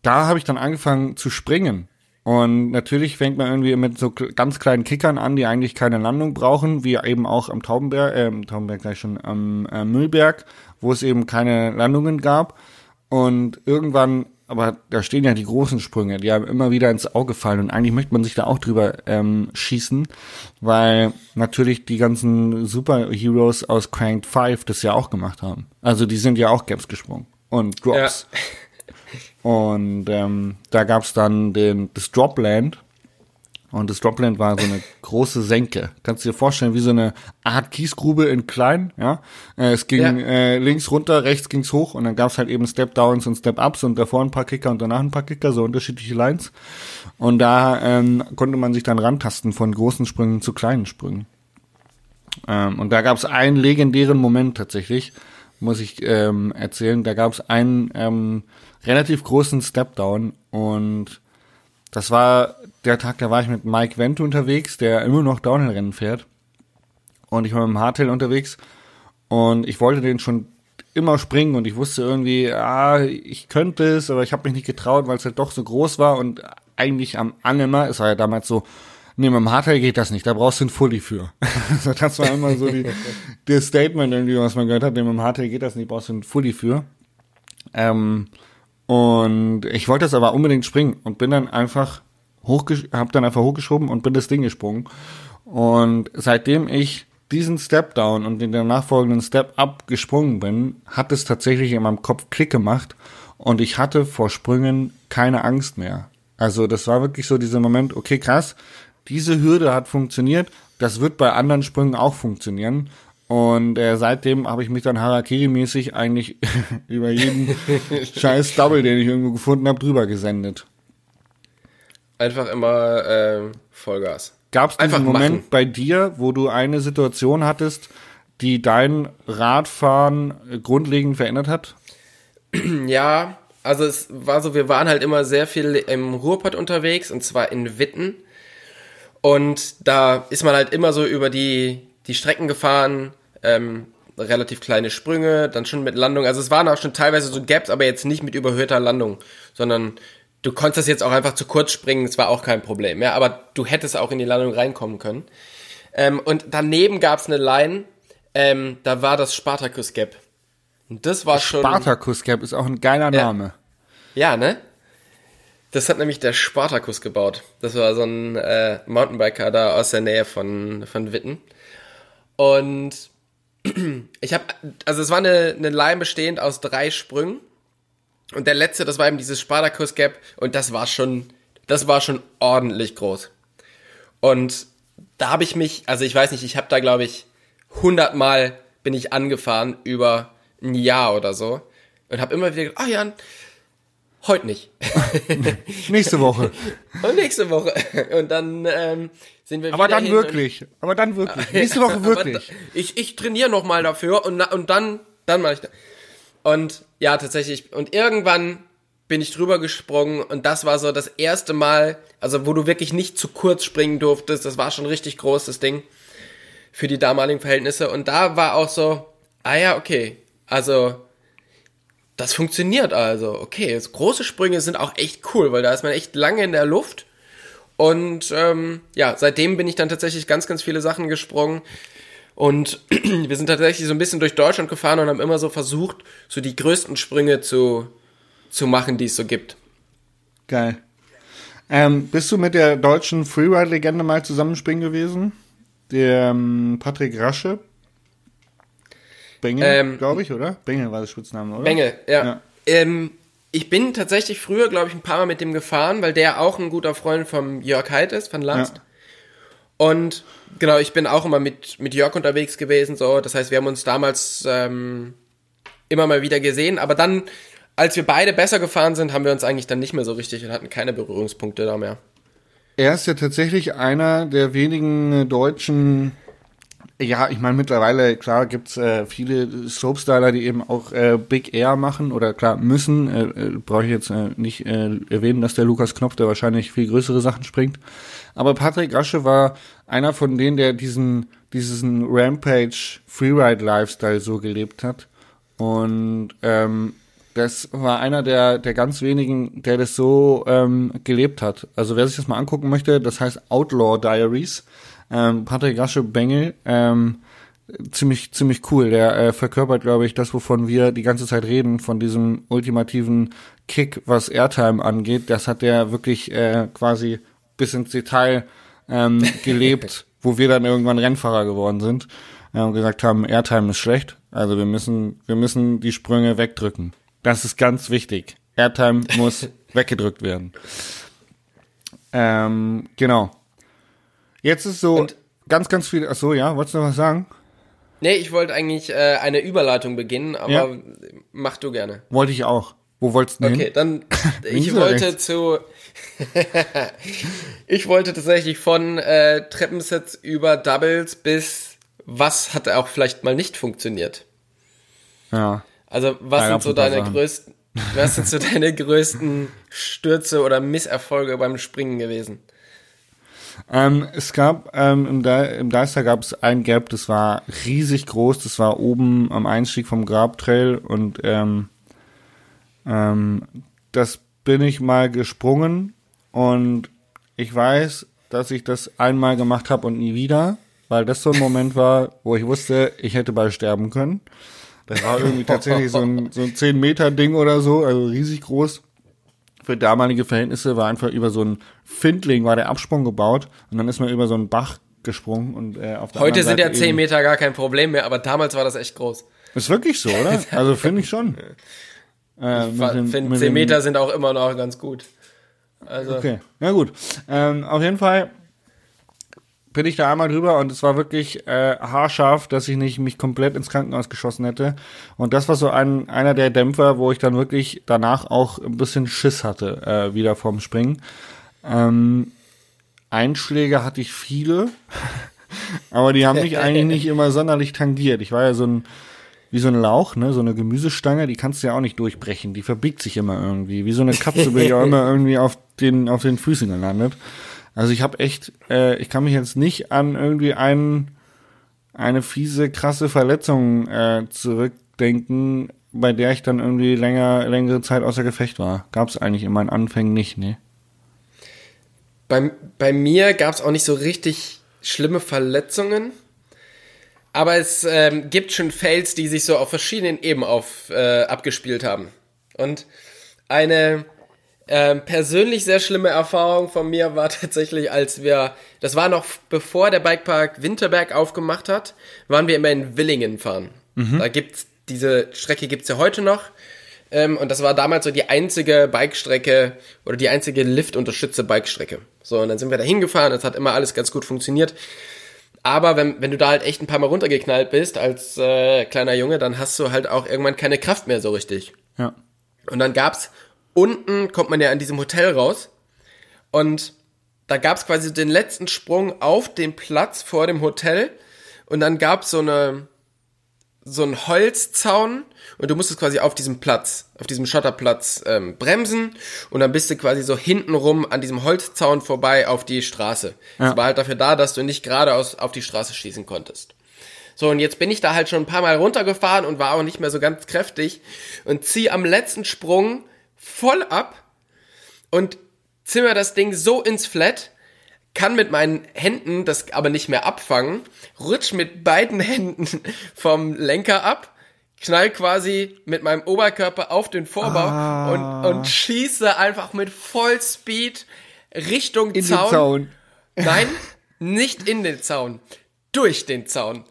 da habe ich dann angefangen zu springen. Und natürlich fängt man irgendwie mit so ganz kleinen Kickern an, die eigentlich keine Landung brauchen, wie eben auch am Taubenberg, äh, Taubenberg gleich schon, am äh, Müllberg, wo es eben keine Landungen gab. Und irgendwann aber da stehen ja die großen Sprünge, die haben immer wieder ins Auge fallen und eigentlich möchte man sich da auch drüber ähm, schießen, weil natürlich die ganzen Superheroes aus Cranked 5 das ja auch gemacht haben. Also die sind ja auch Gaps gesprungen und Drops. Ja. Und ähm, da gab's dann den das Dropland, und das Dropland war so eine große Senke. Kannst du dir vorstellen, wie so eine Art Kiesgrube in klein, ja. Äh, es ging ja. äh, links runter, rechts ging's hoch und dann gab's halt eben Step-Downs und Step-Ups und davor ein paar Kicker und danach ein paar Kicker, so unterschiedliche Lines. Und da ähm, konnte man sich dann rantasten von großen Sprüngen zu kleinen Sprüngen. Ähm, und da gab's einen legendären Moment tatsächlich, muss ich ähm, erzählen. Da gab's einen ähm, relativ großen Step-Down und das war der Tag, da war ich mit Mike Wendt unterwegs, der immer noch Downhill-Rennen fährt. und ich war mit dem Hardtail unterwegs und ich wollte den schon immer springen und ich wusste irgendwie, ah, ich könnte es, aber ich habe mich nicht getraut, weil es halt doch so groß war und eigentlich am Anima, es war ja damals so, nee, mit dem Hardtail geht das nicht, da brauchst du ein Fully für. das war immer so die, das Statement irgendwie, was man gehört hat, nee, mit dem Hardtail geht das nicht, brauchst du ein Fully für. Ähm, und ich wollte das aber unbedingt springen und bin dann einfach hochgesch hab dann einfach hochgeschoben und bin das Ding gesprungen. Und seitdem ich diesen Step Down und der nachfolgenden Step Up gesprungen bin, hat es tatsächlich in meinem Kopf Klick gemacht und ich hatte vor Sprüngen keine Angst mehr. Also das war wirklich so dieser Moment, okay, krass, diese Hürde hat funktioniert, das wird bei anderen Sprüngen auch funktionieren. Und äh, seitdem habe ich mich dann Harakiri-mäßig eigentlich über jeden scheiß Double, den ich irgendwo gefunden habe, drüber gesendet. Einfach immer äh, Vollgas. Gab es diesen Einfach Moment machen. bei dir, wo du eine Situation hattest, die dein Radfahren grundlegend verändert hat? Ja, also es war so, wir waren halt immer sehr viel im Ruhrpott unterwegs und zwar in Witten. Und da ist man halt immer so über die, die Strecken gefahren, ähm, relativ kleine Sprünge, dann schon mit Landung. Also es waren auch schon teilweise so Gaps, aber jetzt nicht mit überhöhter Landung, sondern du konntest das jetzt auch einfach zu kurz springen, es war auch kein Problem. Ja, aber du hättest auch in die Landung reinkommen können. Ähm, und daneben gab's eine Line, ähm, da war das Spartacus Gap. Und das war schon. Spartacus Cap ist auch ein geiler Ja. Name. Ja, ne? Das hat nämlich der Spartacus gebaut. Das war so ein äh, Mountainbiker da aus der Nähe von, von Witten. Und ich habe, also es war eine, eine Line bestehend aus drei Sprüngen. Und der letzte, das war eben dieses Spartacus Gap. Und das war schon, das war schon ordentlich groß. Und da habe ich mich, also ich weiß nicht, ich habe da glaube ich 100 Mal bin ich angefahren über ein Jahr oder so. Und habe immer wieder gedacht, ah ja, heute nicht. Nächste Woche. Und nächste Woche. Und dann ähm, sind wir Aber wieder dann wirklich. Aber dann wirklich. Nächste Woche wirklich. da- Ich, ich trainiere noch mal dafür und, und dann, dann mache ich das. Und ja, tatsächlich. Und irgendwann bin ich drüber gesprungen und das war so das erste Mal, also wo du wirklich nicht zu kurz springen durftest. Das war schon richtig groß, das Ding. Für die damaligen Verhältnisse. Und da war auch so, ah ja, okay. Also, das funktioniert also. Okay, große Sprünge sind auch echt cool, weil da ist man echt lange in der Luft. Und ähm, ja, seitdem bin ich dann tatsächlich ganz, ganz viele Sachen gesprungen. Und wir sind tatsächlich so ein bisschen durch Deutschland gefahren und haben immer so versucht, so die größten Sprünge zu, zu machen, die es so gibt. Geil. Ähm, bist du mit der deutschen Freeride-Legende mal zusammenspringen gewesen? Der ähm, Patrick Rasche. Bengel, Ähm, glaube ich, oder? Bengel war das Spitzname, oder? Bengel, ja. Ja. Ähm, ich bin tatsächlich früher, glaube ich, ein paar Mal mit dem gefahren, weil der auch ein guter Freund vom Jörg Heid ist, von Last. Ja. Und genau, ich bin auch immer mit, mit Jörg unterwegs gewesen, so. Das heißt, wir haben uns damals ähm, immer mal wieder gesehen, aber dann, als wir beide besser gefahren sind, haben wir uns eigentlich dann nicht mehr so richtig und hatten keine Berührungspunkte da mehr. Er ist ja tatsächlich einer der wenigen deutschen, ja, ich meine mittlerweile, klar gibt's äh, viele Slopestyler, die eben auch äh, Big Air machen oder klar müssen. Äh, äh, Brauche ich jetzt äh, nicht äh, erwähnen, dass der Lukas Knopf, der wahrscheinlich viel größere Sachen springt. Aber Patrick Asche war einer von denen, der diesen, diesen Rampage Freeride Lifestyle so gelebt hat. Und ähm, das war einer der, der ganz wenigen, der das so ähm, gelebt hat. Also wer sich das mal angucken möchte, das heißt Outlaw Diaries. Ähm, Patrick Rasche Bengel, ähm, ziemlich, ziemlich cool. Der äh, verkörpert, glaube ich, das, wovon wir die ganze Zeit reden, von diesem ultimativen Kick, was Airtime angeht. Das hat der wirklich äh, quasi bis ins Detail ähm, gelebt, wo wir dann irgendwann Rennfahrer geworden sind äh, und gesagt haben, Airtime ist schlecht. Also wir müssen, wir müssen die Sprünge wegdrücken. Das ist ganz wichtig. Airtime muss weggedrückt werden. Ähm, genau. Jetzt ist so Und- ganz, ganz viel. Ach so, ja, wolltest du noch was sagen? Nee, ich wollte eigentlich äh, eine Überleitung beginnen, aber Ja. mach du gerne. Wollte ich auch. Wo wolltest du denn Okay, hin? dann ich wollte zu ich wollte tatsächlich von äh, Treppensets über Doubles bis was hat auch vielleicht mal nicht funktioniert. Ja. Also was sind so deine Sachen. größten was sind so deine größten Stürze oder Misserfolge beim Springen gewesen? Ähm, es gab ähm, im, Di im Deister gab es ein Gap, das war riesig groß. Das war oben am Einstieg vom Grabtrail und ähm, ähm, das bin ich mal gesprungen und ich weiß, dass ich das einmal gemacht habe und nie wieder, weil das so ein Moment war, wo ich wusste, ich hätte bald sterben können. Das war irgendwie tatsächlich so ein, so ein 10 Meter Ding oder so, also riesig groß. Für damalige Verhältnisse war einfach über so ein Findling war der Absprung gebaut und dann ist man über so einen Bach gesprungen und äh, auf der Heute sind ja 10 eben- Meter gar kein Problem mehr, aber damals war das echt groß. Ist wirklich so, oder? Also finde ich schon. Äh, Ich dem- finde, mit 10 dem- Meter sind auch immer noch ganz gut. Also, Okay, na gut. Ähm, auf jeden Fall bin ich da einmal drüber und es war wirklich äh, haarscharf, dass ich nicht mich komplett ins Krankenhaus geschossen hätte. Und das war so ein einer der Dämpfer, wo ich dann wirklich danach auch ein bisschen Schiss hatte, äh, wieder vorm Springen. Ähm, Einschläge hatte ich viele, aber die haben mich eigentlich nicht immer sonderlich tangiert. Ich war ja so ein wie so ein Lauch, ne, so eine Gemüsestange, die kannst du ja auch nicht durchbrechen, die verbiegt sich immer irgendwie. Wie so eine Katze bin ich auch immer irgendwie auf den auf den Füßen gelandet. Also ich habe echt, äh, ich kann mich jetzt nicht an irgendwie einen, eine fiese, krasse Verletzung äh, zurückdenken, bei der ich dann irgendwie länger, längere Zeit außer Gefecht war. Gab es eigentlich in meinen Anfängen nicht, ne? bei, bei mir gab es auch nicht so richtig schlimme Verletzungen. Aber es ähm, gibt schon Fails, die sich so auf verschiedenen Ebenen auf, äh, abgespielt haben. Und eine ähm, persönlich sehr schlimme Erfahrung von mir war tatsächlich, als wir, das war noch bevor der Bikepark Winterberg aufgemacht hat, waren wir immer in Willingen fahren. Da gibt's, diese Strecke gibt's ja heute noch. Ähm, und das war damals so die einzige Bikestrecke oder die einzige liftunterstützte Bikestrecke. So, und dann sind wir da hingefahren, es hat immer alles ganz gut funktioniert. Aber wenn, wenn du da halt echt ein paar Mal runtergeknallt bist als äh, kleiner Junge, dann hast du halt auch irgendwann keine Kraft mehr so richtig. Ja. Und dann gab's unten kommt man ja an diesem Hotel raus und da gab's quasi den letzten Sprung auf dem Platz vor dem Hotel und dann gab's so eine so ein Holzzaun und du musstest quasi auf diesem Platz, auf diesem Schotterplatz ähm, bremsen und dann bist du quasi so hintenrum an diesem Holzzaun vorbei auf die Straße. Das war halt dafür da, dass du nicht geradeaus auf die Straße schießen konntest. So, und jetzt bin ich da halt schon ein paar Mal runtergefahren und war auch nicht mehr so ganz kräftig und zieh am letzten Sprung voll ab und zimmer das Ding so ins Flat, kann mit meinen Händen das aber nicht mehr abfangen, rutsch mit beiden Händen vom Lenker ab, knall quasi mit meinem Oberkörper auf den Vorbau und, und schieße einfach mit Vollspeed Richtung In Zaun. den Zaun. Nein, nicht in den Zaun, durch den Zaun.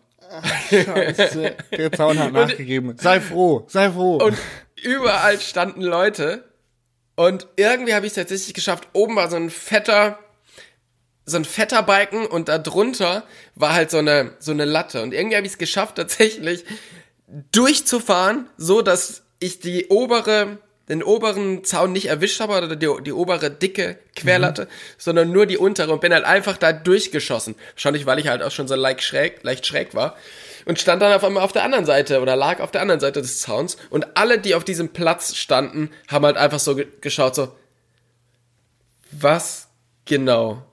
Scheiße. Der Zaun hat nachgegeben. Sei froh, sei froh. Und überall standen Leute. Und irgendwie habe ich es tatsächlich geschafft. Oben war so ein fetter, so ein fetter Balken und da drunter war halt so eine, so eine Latte. Und irgendwie habe ich es geschafft, tatsächlich durchzufahren, so dass ich die obere, den oberen Zaun nicht erwischt habe oder die, die obere dicke Querlatte, sondern nur die untere und bin halt einfach da durchgeschossen. Wahrscheinlich, weil ich halt auch schon so leicht schräg, leicht schräg war. Und stand dann auf einmal auf der anderen Seite oder lag auf der anderen Seite des Zauns und alle, die auf diesem Platz standen, haben halt einfach so ge geschaut, so, was genau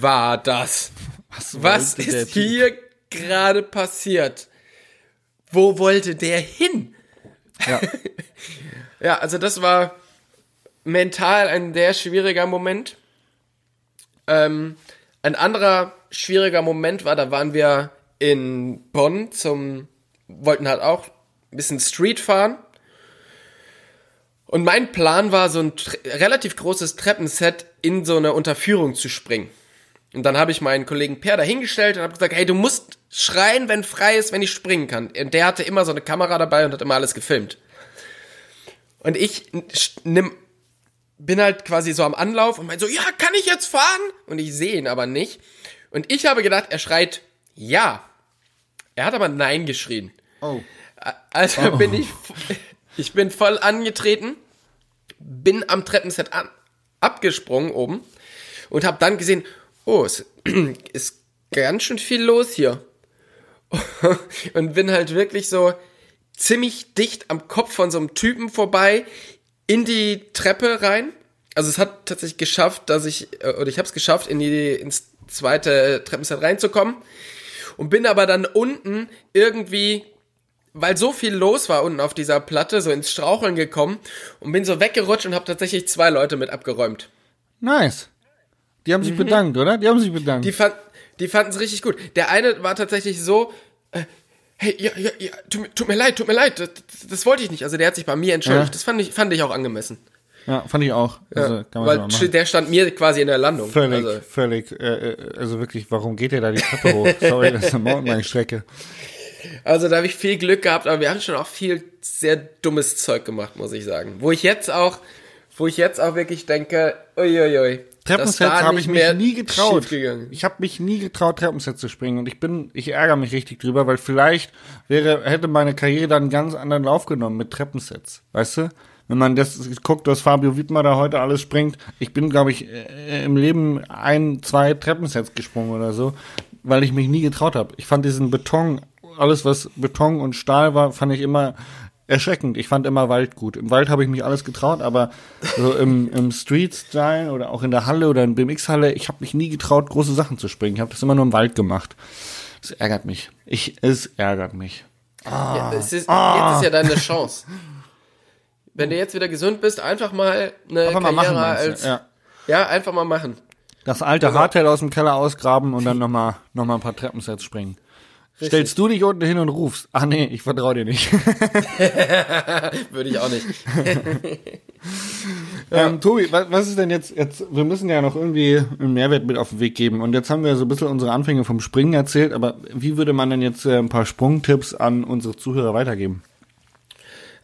war das? Was der ist hier gerade passiert? Wo wollte der hin? Ja. Ja, also das war mental ein sehr schwieriger Moment. Ähm, ein anderer schwieriger Moment war, da waren wir in Bonn zum, wollten halt auch ein bisschen Street fahren. Und mein Plan war, so ein relativ großes Treppenset in so eine Unterführung zu springen. Und dann habe ich meinen Kollegen Per dahingestellt und habe gesagt, hey, du musst schreien, wenn frei ist, wenn ich springen kann. Und der hatte immer so eine Kamera dabei und hat immer alles gefilmt. Und ich nimm, bin halt quasi so am Anlauf und mein so, ja, kann ich jetzt fahren? Und ich sehe ihn aber nicht. Und ich habe gedacht, er schreit ja. Er hat aber nein geschrien. Oh. Also bin ich, ich bin voll angetreten, bin am Treppenset an, abgesprungen oben und habe dann gesehen, oh, es ist ganz schön viel los hier. und bin halt wirklich so ziemlich dicht am Kopf von so einem Typen vorbei in die Treppe rein. also es hat tatsächlich geschafft, dass ich, äh, oder ich habe es geschafft, in die, ins zweite Treppenset reinzukommen und bin aber dann unten irgendwie, weil so viel los war unten auf dieser Platte, so ins Straucheln gekommen und bin so weggerutscht und habe tatsächlich zwei Leute mit abgeräumt. Nice. Die haben sich mhm. bedankt, oder? Die haben sich bedankt. Die, fand, die fanden es richtig gut. Der eine war tatsächlich so, äh, hey, ja, ja, ja, tut, tut, mir leid, tut mir leid, das, das, wollte ich nicht. Also der hat sich bei mir entschuldigt. Ja. Das fand ich, fand ich auch angemessen. Ja, fand ich auch. Also, ja, weil der stand mir quasi in der Landung. Völlig, also. völlig. Äh, äh, also wirklich, warum geht der da die Treppe hoch? Sorry, das ist eine Mountainbike-Strecke. Also da habe ich viel Glück gehabt, aber wir haben schon auch viel sehr dummes Zeug gemacht, muss ich sagen. Wo ich jetzt auch, wo ich jetzt auch wirklich denke, uiuiui. Treppensets habe ich mich nie getraut. Ich habe mich nie getraut, Treppensets zu springen und ich bin, ich ärgere mich richtig drüber, weil vielleicht wäre, hätte meine Karriere dann einen ganz anderen Lauf genommen mit Treppensets, weißt du? wenn man das guckt, was Fabio Wiedmer da heute alles springt, ich bin, glaube ich, äh, im Leben ein, zwei Treppensets gesprungen oder so, weil ich mich nie getraut habe. Ich fand diesen Beton, alles was Beton und Stahl war, fand ich immer erschreckend. Ich fand immer Wald gut. Im Wald habe ich mich alles getraut, aber so im, im Street-Style oder auch in der Halle oder in BMX-Halle, ich habe mich nie getraut, große Sachen zu springen. Ich habe das immer nur im Wald gemacht. Das ärgert mich. Ich, es ärgert mich. Ah, ja, es ist, ah. Jetzt ist ja deine Chance. wenn du jetzt wieder gesund bist, einfach mal eine einfach Karriere mal machen, als ja. ja. einfach mal machen. Das alte also, Hardtail aus dem Keller ausgraben und dann nochmal noch mal ein paar Treppensets springen. Richtig. Stellst du dich unten hin und rufst, ach nee, ich vertraue dir nicht. Würde ich auch nicht. ähm, Tobi, was, was ist denn jetzt, jetzt, wir müssen ja noch irgendwie einen Mehrwert mit auf den Weg geben und jetzt haben wir so ein bisschen unsere Anfänge vom Springen erzählt, aber wie würde man denn jetzt äh, ein paar Sprungtipps an unsere Zuhörer weitergeben?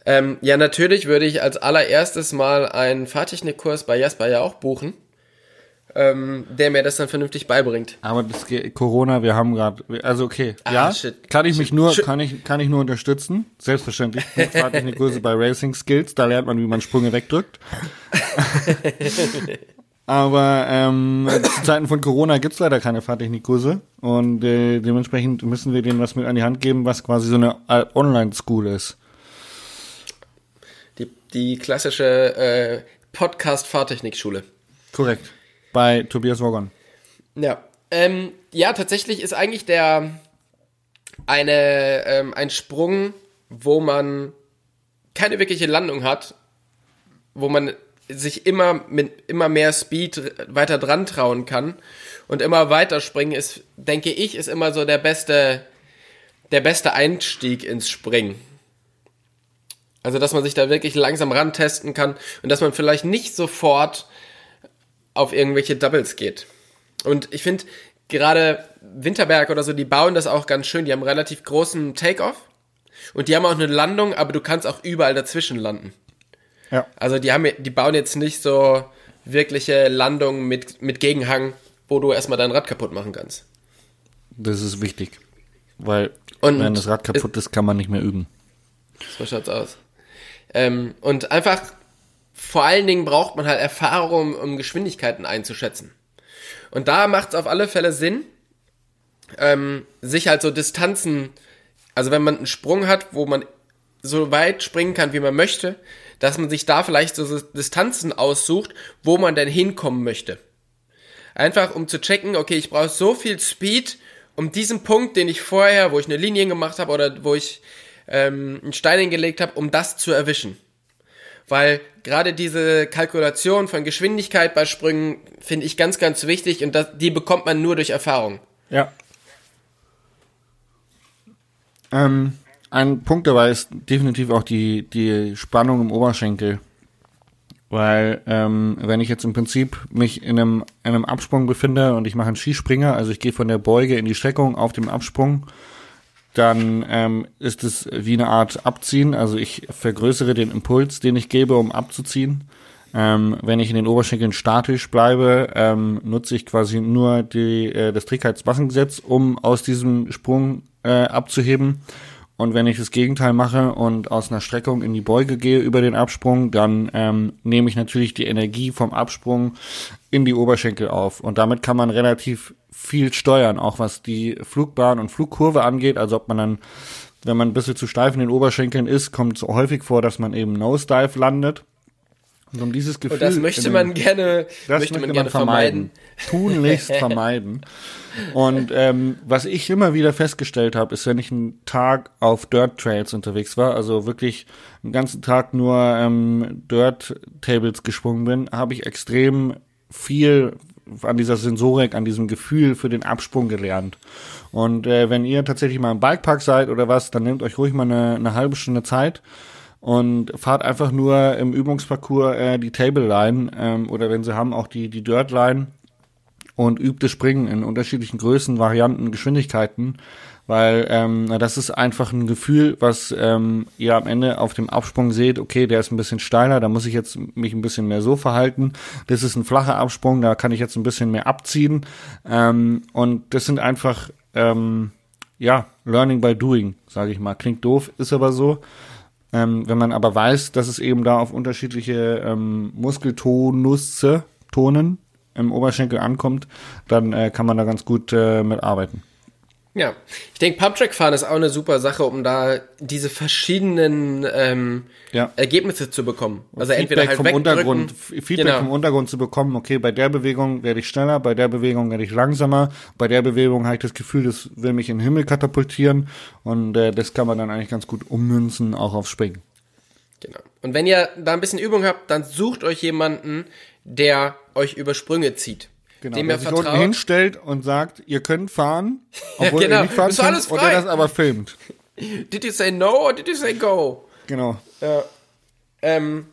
Ähm, ja, natürlich würde ich als allererstes mal einen Fahrtechnikkurs bei Jasper ja auch buchen, ähm, der mir das dann vernünftig beibringt. Aber das Corona, wir haben gerade, also okay, ah, ja, shit. kann ich mich nur, shit. kann ich, kann ich nur unterstützen, selbstverständlich. Fahrtechnikkurse bei Racing Skills, da lernt man, wie man Sprünge wegdrückt. Aber ähm, zu Zeiten von Corona gibt's leider keine Fahrtechnikkurse und äh, dementsprechend müssen wir denen was mit an die Hand geben, was quasi so eine Online-School ist die klassische äh, Podcast-Fahrtechnikschule. Korrekt. Bei Tobias Wogon. Ja. Ähm, ja, tatsächlich ist eigentlich der eine ähm, ein Sprung, wo man keine wirkliche Landung hat, wo man sich immer mit immer mehr Speed weiter dran trauen kann und immer weiter springen ist, denke ich, ist immer so der beste der beste Einstieg ins Springen. Also, dass man sich da wirklich langsam rantesten kann und dass man vielleicht nicht sofort auf irgendwelche Doubles geht. Und ich finde, gerade Winterberg oder so, die bauen das auch ganz schön. Die haben einen relativ großen Takeoff und die haben auch eine Landung, aber du kannst auch überall dazwischen landen. Ja. Also die haben, die bauen jetzt nicht so wirkliche Landungen mit, mit Gegenhang, wo du erstmal dein Rad kaputt machen kannst. Das ist wichtig. Weil, und wenn das Rad kaputt ist, kann man nicht mehr üben. So schaut's aus. Ähm, und einfach, vor allen Dingen braucht man halt Erfahrung, um Geschwindigkeiten einzuschätzen. Und da macht es auf alle Fälle Sinn, ähm, sich halt so Distanzen, also wenn man einen Sprung hat, wo man so weit springen kann, wie man möchte, dass man sich da vielleicht so Distanzen aussucht, wo man denn hinkommen möchte. Einfach um zu checken, okay, ich brauche so viel Speed, um diesen Punkt, den ich vorher, wo ich eine Linie gemacht habe oder wo ich ähm, einen Stein hingelegt habe, um das zu erwischen. Weil gerade diese Kalkulation von Geschwindigkeit bei Sprüngen finde ich ganz, ganz wichtig und das, die bekommt man nur durch Erfahrung. Ja. Ähm, ein Punkt dabei ist definitiv auch die, die Spannung im Oberschenkel. Weil ähm, wenn ich jetzt im Prinzip mich in einem, in einem Absprung befinde und ich mache einen Skispringer, also ich gehe von der Beuge in die Streckung auf dem Absprung dann ähm, ist es wie eine Art Abziehen. Also ich vergrößere den Impuls, den ich gebe, um abzuziehen. Ähm, wenn ich in den Oberschenkeln statisch bleibe, ähm, nutze ich quasi nur die, äh, das Trägheitsmassengesetz, um aus diesem Sprung äh, abzuheben. Und wenn ich das Gegenteil mache und aus einer Streckung in die Beuge gehe über den Absprung, dann ähm, nehme ich natürlich die Energie vom Absprung in die Oberschenkel auf. Und damit kann man relativ viel steuern, auch was die Flugbahn und Flugkurve angeht. Also ob man dann, wenn man ein bisschen zu steif in den Oberschenkeln ist, kommt es häufig vor, dass man eben Nosedive landet. Und um dieses Gefühl. Und das möchte man gerne, das möchte man gerne vermeiden. vermeiden. Tunlichst vermeiden. Und ähm, was ich immer wieder festgestellt habe, ist, wenn ich einen Tag auf Dirt Trails unterwegs war, also wirklich einen ganzen Tag nur ähm, Dirt Tables gesprungen bin, habe ich extrem viel an dieser Sensorik, an diesem Gefühl für den Absprung gelernt. Und äh, wenn ihr tatsächlich mal im Bikepark seid oder was, dann nehmt euch ruhig mal eine, eine halbe Stunde Zeit und fahrt einfach nur im Übungsparcours äh, die Table Line ähm, oder wenn sie haben auch die die Dirt Line und übt das Springen in unterschiedlichen Größen, Varianten, Geschwindigkeiten, weil ähm, das ist einfach ein Gefühl, was ähm, ihr am Ende auf dem Absprung seht, okay, der ist ein bisschen steiler, da muss ich jetzt mich ein bisschen mehr so verhalten. Das ist ein flacher Absprung, da kann ich jetzt ein bisschen mehr abziehen. Ähm, und das sind einfach, ähm, ja, Learning by Doing, sage ich mal. Klingt doof, ist aber so. Ähm, wenn man aber weiß, dass es eben da auf unterschiedliche ähm, Muskeltonusse, Tonen im Oberschenkel ankommt, dann äh, kann man da ganz gut äh, mit arbeiten. Ja, ich denke, Pumptrack-Fahren ist auch eine super Sache, um da diese verschiedenen ähm, Ja. Ergebnisse zu bekommen. Also Feedback entweder halt vom Untergrund, Feedback Genau. vom Untergrund zu bekommen, okay, bei der Bewegung werde ich schneller, bei der Bewegung werde ich langsamer, bei der Bewegung habe ich das Gefühl, das will mich in den Himmel katapultieren und äh, das kann man dann eigentlich ganz gut ummünzen, auch auf Springen. Genau. Und wenn ihr da ein bisschen Übung habt, dann sucht euch jemanden, der euch über Sprünge zieht. Genau, dem ihr sich unten vertraut. hinstellt und sagt, ihr könnt fahren, obwohl genau. ihr nicht fahren könnt, frei. oder das aber filmt. Did you say no or did you say go? Genau. Ja. Ähm,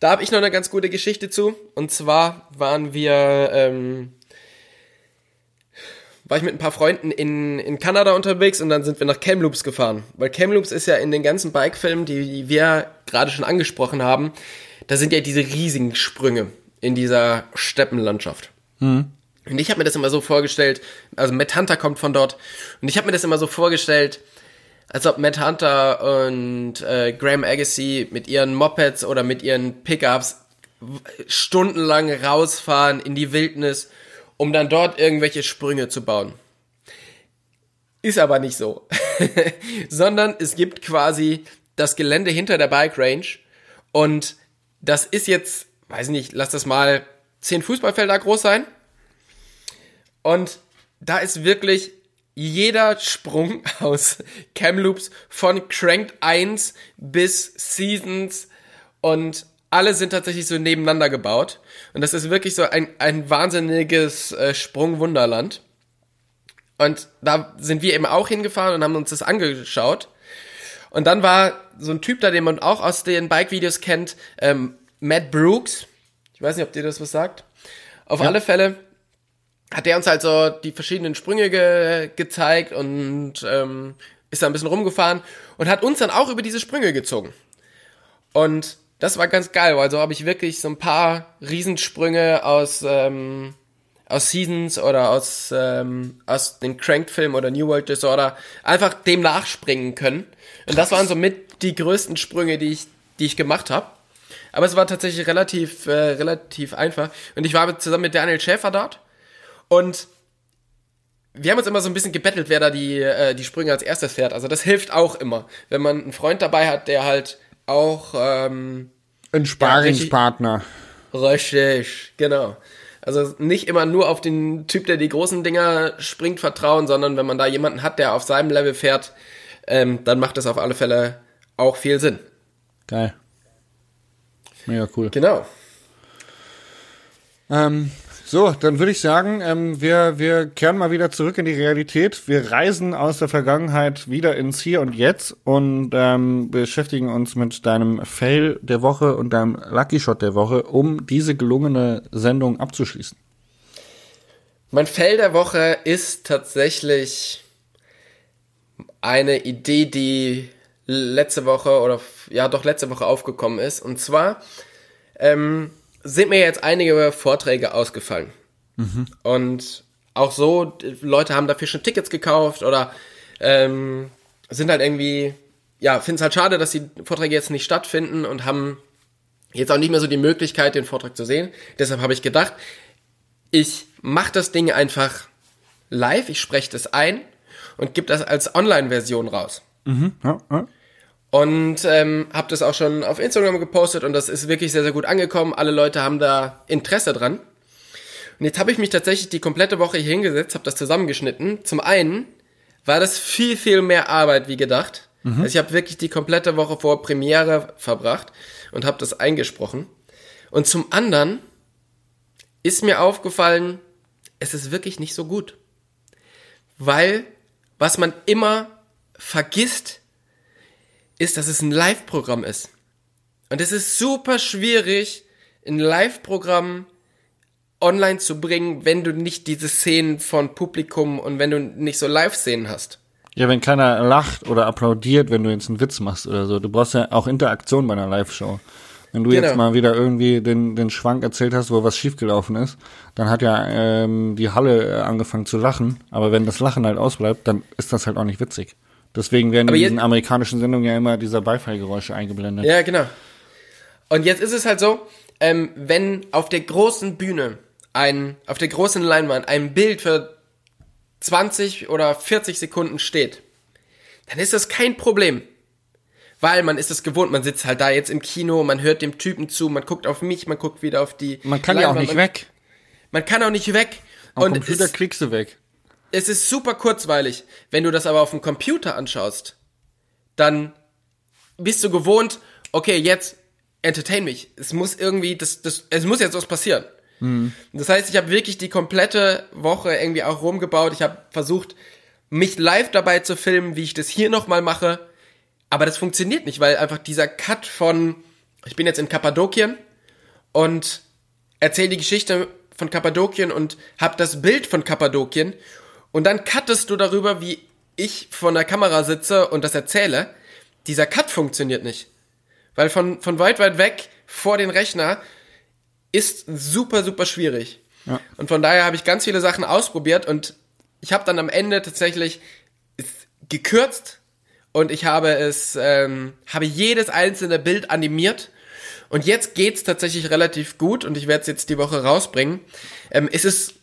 da habe ich noch eine ganz gute Geschichte zu. Und zwar waren wir, ähm, war ich mit ein paar Freunden in, in Kanada unterwegs und dann sind wir nach Kamloops gefahren. Weil Kamloops ist ja in den ganzen Bikefilmen, die, die wir gerade schon angesprochen haben, da sind ja diese riesigen Sprünge in dieser Steppenlandschaft. Und ich habe mir das immer so vorgestellt, also Matt Hunter kommt von dort, und ich habe mir das immer so vorgestellt, als ob Matt Hunter und äh, Graham Agassi mit ihren Mopeds oder mit ihren Pickups stundenlang rausfahren in die Wildnis, um dann dort irgendwelche Sprünge zu bauen. Ist aber nicht so. Sondern es gibt quasi das Gelände hinter der Bike Range und das ist jetzt, weiß nicht, lass das mal zehn Fußballfelder groß sein. Und da ist wirklich jeder Sprung aus Kamloops von Cranked 1 bis Seasons und alle sind tatsächlich so nebeneinander gebaut. Und das ist wirklich so ein, ein wahnsinniges äh, Sprungwunderland. Und da sind wir eben auch hingefahren und haben uns das angeschaut. Und dann war so ein Typ da, den man auch aus den Bike-Videos kennt, ähm, Matt Brooks. Ich weiß nicht, ob dir das was sagt. Auf alle Fälle hat der uns halt so die verschiedenen Sprünge ge gezeigt und ähm, ist da ein bisschen rumgefahren und hat uns dann auch über diese Sprünge gezogen. Und das war ganz geil, weil so habe ich wirklich so ein paar Riesensprünge aus, ähm, aus Seasons oder aus, ähm, aus den Cranked-Filmen oder New World Disorder einfach dem nachspringen können. Und das waren so mit die größten Sprünge, die ich, die ich gemacht habe. Aber es war tatsächlich relativ, äh, relativ einfach. Und ich war zusammen mit Daniel Schäfer dort. Und wir haben uns immer so ein bisschen gebettelt, wer da die, äh, die Sprünge als erstes fährt. Also das hilft auch immer. Wenn man einen Freund dabei hat, der halt auch ähm, Ein Sparingspartner. richtig, genau. Also nicht immer nur auf den Typ, der die großen Dinger springt, vertrauen, sondern wenn man da jemanden hat, der auf seinem Level fährt, ähm, dann macht das auf alle Fälle auch viel Sinn. Geil. Mega cool. Genau. Ähm, so, dann würde ich sagen, ähm, wir, wir kehren mal wieder zurück in die Realität. Wir reisen aus der Vergangenheit wieder ins Hier und Jetzt und ähm, beschäftigen uns mit deinem Fail der Woche und deinem Lucky Shot der Woche, um diese gelungene Sendung abzuschließen. Mein Fell der Woche ist tatsächlich eine Idee, die letzte Woche oder ja doch letzte Woche aufgekommen ist. Und zwar ähm, sind mir jetzt einige Vorträge ausgefallen. Und auch so, Leute haben dafür schon Tickets gekauft oder ähm, sind halt irgendwie, ja, finden es halt schade, dass die Vorträge jetzt nicht stattfinden und haben jetzt auch nicht mehr so die Möglichkeit, den Vortrag zu sehen. Deshalb habe ich gedacht, ich mache das Ding einfach live, ich spreche das ein und gebe das als Online-Version raus. Ja, ja. Und ähm, habe das auch schon auf Instagram gepostet und das ist wirklich sehr, sehr gut angekommen. Alle Leute haben da Interesse dran. Und jetzt habe ich mich tatsächlich die komplette Woche hier hingesetzt, habe das zusammengeschnitten. Zum einen war das viel, viel mehr Arbeit wie gedacht. Mhm. Also ich habe wirklich die komplette Woche vor Premiere verbracht und habe das eingesprochen. Und zum anderen ist mir aufgefallen, es ist wirklich nicht so gut. Weil was man immer vergisst, ist, dass es ein Live-Programm ist. Und es ist super schwierig, ein Live-Programm online zu bringen, wenn du nicht diese Szenen von Publikum und wenn du nicht so Live-Szenen hast. Ja, wenn keiner lacht oder applaudiert, wenn du jetzt einen Witz machst oder so. Du brauchst ja auch Interaktion bei einer Live-Show. Wenn du genau. jetzt mal wieder irgendwie den, den Schwank erzählt hast, wo was schiefgelaufen ist, dann hat ja ähm, die Halle äh, angefangen zu lachen. Aber wenn das Lachen halt ausbleibt, dann ist das halt auch nicht witzig. Deswegen werden in diesen amerikanischen Sendungen ja immer dieser Beifallgeräusche eingeblendet. Ja, genau. Und jetzt ist es halt so, ähm, wenn auf der großen Bühne ein, auf der großen Leinwand ein Bild für 20 oder 40 Sekunden steht, dann ist das kein Problem. Weil man ist es gewohnt, man sitzt halt da jetzt im Kino, man hört dem Typen zu, man guckt auf mich, man guckt wieder auf die. Man kann Leinwand, ja auch nicht man, weg. Man kann auch nicht weg. Am und Computer es, klickst du weg es ist super kurzweilig. Wenn du das aber auf dem Computer anschaust, dann bist du gewohnt, okay, jetzt entertain mich. Es muss irgendwie, das, das, es muss jetzt was passieren. Mhm. Das heißt, ich habe wirklich die komplette Woche irgendwie auch rumgebaut. Ich habe versucht, mich live dabei zu filmen, wie ich das hier nochmal mache. Aber das funktioniert nicht, weil einfach dieser Cut von, ich bin jetzt in Kappadokien und erzähle die Geschichte von Kappadokien und habe das Bild von Kappadokien und dann cuttest du darüber, wie ich vor der Kamera sitze und das erzähle. Dieser Cut funktioniert nicht. Weil von, von weit, weit weg vor den Rechner ist super, super schwierig. Ja. Und von daher habe ich ganz viele Sachen ausprobiert und ich habe dann am Ende tatsächlich gekürzt und ich habe es, ähm, habe jedes einzelne Bild animiert. Und jetzt geht's tatsächlich relativ gut und ich werde es jetzt die Woche rausbringen. Ähm, es ist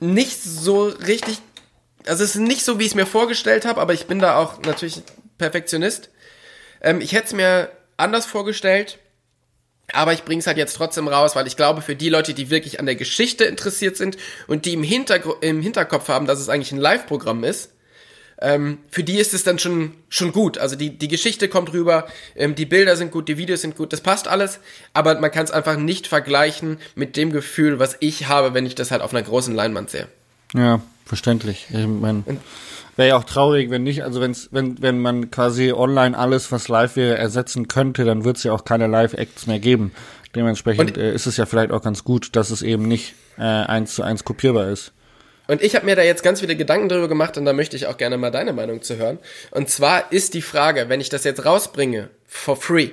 nicht so richtig also es ist nicht so, wie ich es mir vorgestellt habe, aber ich bin da auch natürlich Perfektionist. Ähm, ich hätte es mir anders vorgestellt, aber ich bringe es halt jetzt trotzdem raus, weil ich glaube, für die Leute, die wirklich an der Geschichte interessiert sind und die im, Hintergr im Hinterkopf haben, dass es eigentlich ein Live-Programm ist, ähm, für die ist es dann schon, schon gut. Also die, die Geschichte kommt rüber, ähm, die Bilder sind gut, die Videos sind gut, das passt alles, aber man kann es einfach nicht vergleichen mit dem Gefühl, was ich habe, wenn ich das halt auf einer großen Leinwand sehe. Ja, verständlich. Ich meine, wäre ja auch traurig, wenn nicht, also wenn's, wenn, wenn man quasi online alles, was live wäre, ersetzen könnte, dann wird es ja auch keine Live-Acts mehr geben. Dementsprechend äh, ist es ja vielleicht auch ganz gut, dass es eben nicht äh, eins zu eins kopierbar ist. Und ich habe mir da jetzt ganz viele Gedanken drüber gemacht und da möchte ich auch gerne mal deine Meinung zu hören. Und zwar ist die Frage, wenn ich das jetzt rausbringe, for free.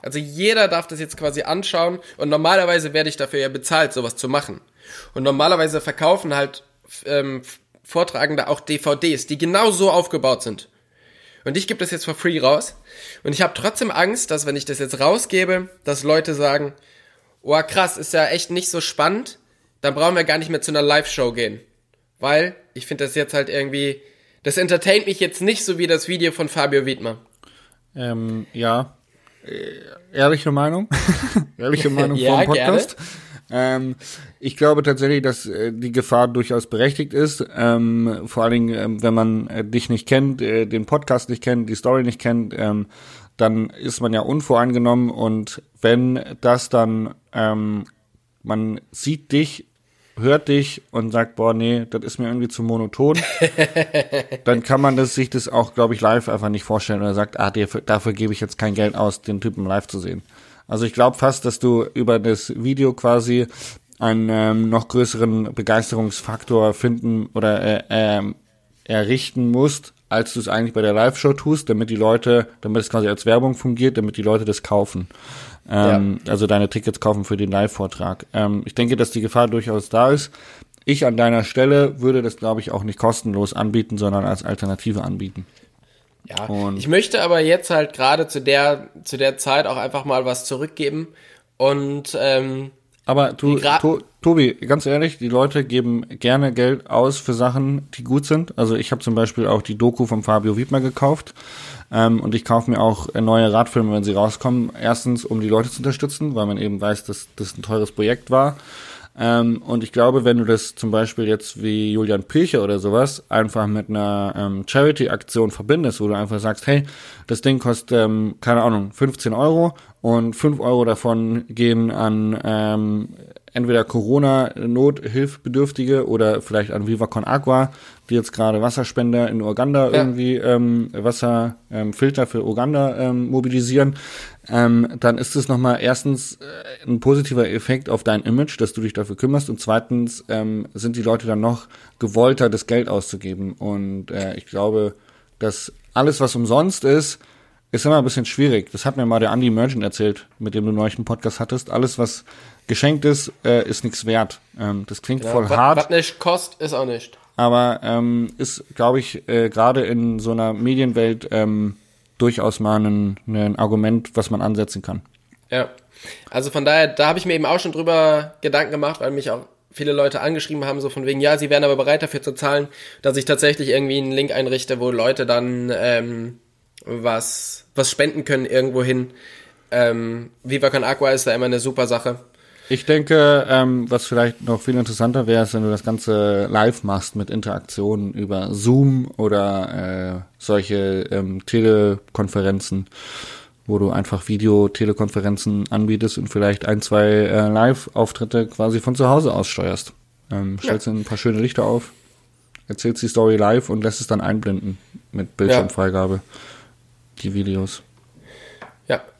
Also jeder darf das jetzt quasi anschauen und normalerweise werde ich dafür ja bezahlt, sowas zu machen. Und normalerweise verkaufen halt ähm, Vortragende auch DVDs, die genau so aufgebaut sind. Und ich gebe das jetzt for free raus. Und ich habe trotzdem Angst, dass wenn ich das jetzt rausgebe, dass Leute sagen, oh krass, ist ja echt nicht so spannend, dann brauchen wir gar nicht mehr zu einer Live-Show gehen. Weil ich finde das jetzt halt irgendwie, das entertaint mich jetzt nicht so wie das Video von Fabio Wiedmer. Ähm, ja, ehrliche Meinung, ehrliche Meinung ja, vom Podcast. Gerne. Ähm, ich glaube tatsächlich, dass äh, die Gefahr durchaus berechtigt ist. Ähm, vor allen Dingen, ähm, wenn man äh, dich nicht kennt, äh, den Podcast nicht kennt, die Story nicht kennt, ähm, dann ist man ja unvoreingenommen und wenn das dann, ähm, man sieht dich, hört dich und sagt, boah, nee, das ist mir irgendwie zu monoton, dann kann man das, sich das auch, glaube ich, live einfach nicht vorstellen oder sagt, ah, dafür, dafür gebe ich jetzt kein Geld aus, den Typen live zu sehen. Also ich glaube fast, dass du über das Video quasi einen ähm, noch größeren Begeisterungsfaktor finden oder äh, äh, errichten musst, als du es eigentlich bei der Live-Show tust, damit die Leute, damit es quasi als Werbung fungiert, damit die Leute das kaufen. Ähm, ja. Also deine Tickets kaufen für den Live-Vortrag. Ähm, ich denke, dass die Gefahr durchaus da ist. Ich an deiner Stelle würde das, glaube ich, auch nicht kostenlos anbieten, sondern als Alternative anbieten. Ja, und ich möchte aber jetzt halt gerade zu der, zu der Zeit auch einfach mal was zurückgeben. Und ähm, Aber du, to, Tobi, ganz ehrlich, die Leute geben gerne Geld aus für Sachen, die gut sind. Also ich habe zum Beispiel auch die Doku von Fabio Wiedmer gekauft. Ähm, und ich kaufe mir auch neue Radfilme, wenn sie rauskommen. Erstens, um die Leute zu unterstützen, weil man eben weiß, dass das ein teures Projekt war. Ähm, und ich glaube, wenn du das zum Beispiel jetzt wie Julian Pilcher oder sowas einfach mit einer ähm, Charity-Aktion verbindest, wo du einfach sagst, hey, das Ding kostet, ähm, keine Ahnung, 15 Euro und 5 Euro davon gehen an ähm, entweder Corona-Nothilfbedürftige oder vielleicht an Viva Con Agua, die jetzt gerade Wasserspender in Uganda ja. irgendwie ähm, Wasserfilter ähm, für Uganda ähm, mobilisieren, ähm, dann ist es nochmal erstens äh, ein positiver Effekt auf dein Image, dass du dich dafür kümmerst und zweitens ähm, sind die Leute dann noch gewollter, das Geld auszugeben und äh, ich glaube, dass alles, was umsonst ist, ist immer ein bisschen schwierig. Das hat mir mal der Andy Merchant erzählt, mit dem du neulich einen Podcast hattest. Alles, was geschenkt ist, äh, ist nichts wert. Ähm, das klingt genau. voll hart. Was nicht kostet, ist auch nicht. Aber ähm, ist, glaube ich, äh, gerade in so einer Medienwelt ähm, durchaus mal ein, ein Argument, was man ansetzen kann. Ja. Also von daher, da habe ich mir eben auch schon drüber Gedanken gemacht, weil mich auch viele Leute angeschrieben haben, so von wegen, ja, sie wären aber bereit dafür zu zahlen, dass ich tatsächlich irgendwie einen Link einrichte, wo Leute dann ähm, was, was spenden können irgendwo hin. Ähm, Viva Con Aqua ist da immer eine super Sache. Ich denke, ähm, was vielleicht noch viel interessanter wäre, ist, wenn du das Ganze live machst mit Interaktionen über Zoom oder äh, solche ähm, Telekonferenzen, wo du einfach Video-Telekonferenzen anbietest und vielleicht ein, zwei äh, Live-Auftritte quasi von zu Hause aus steuerst. Ähm, stellst ja. ein paar schöne Lichter auf, erzählst die Story live und lässt es dann einblenden mit Bildschirmfreigabe, ja. die Videos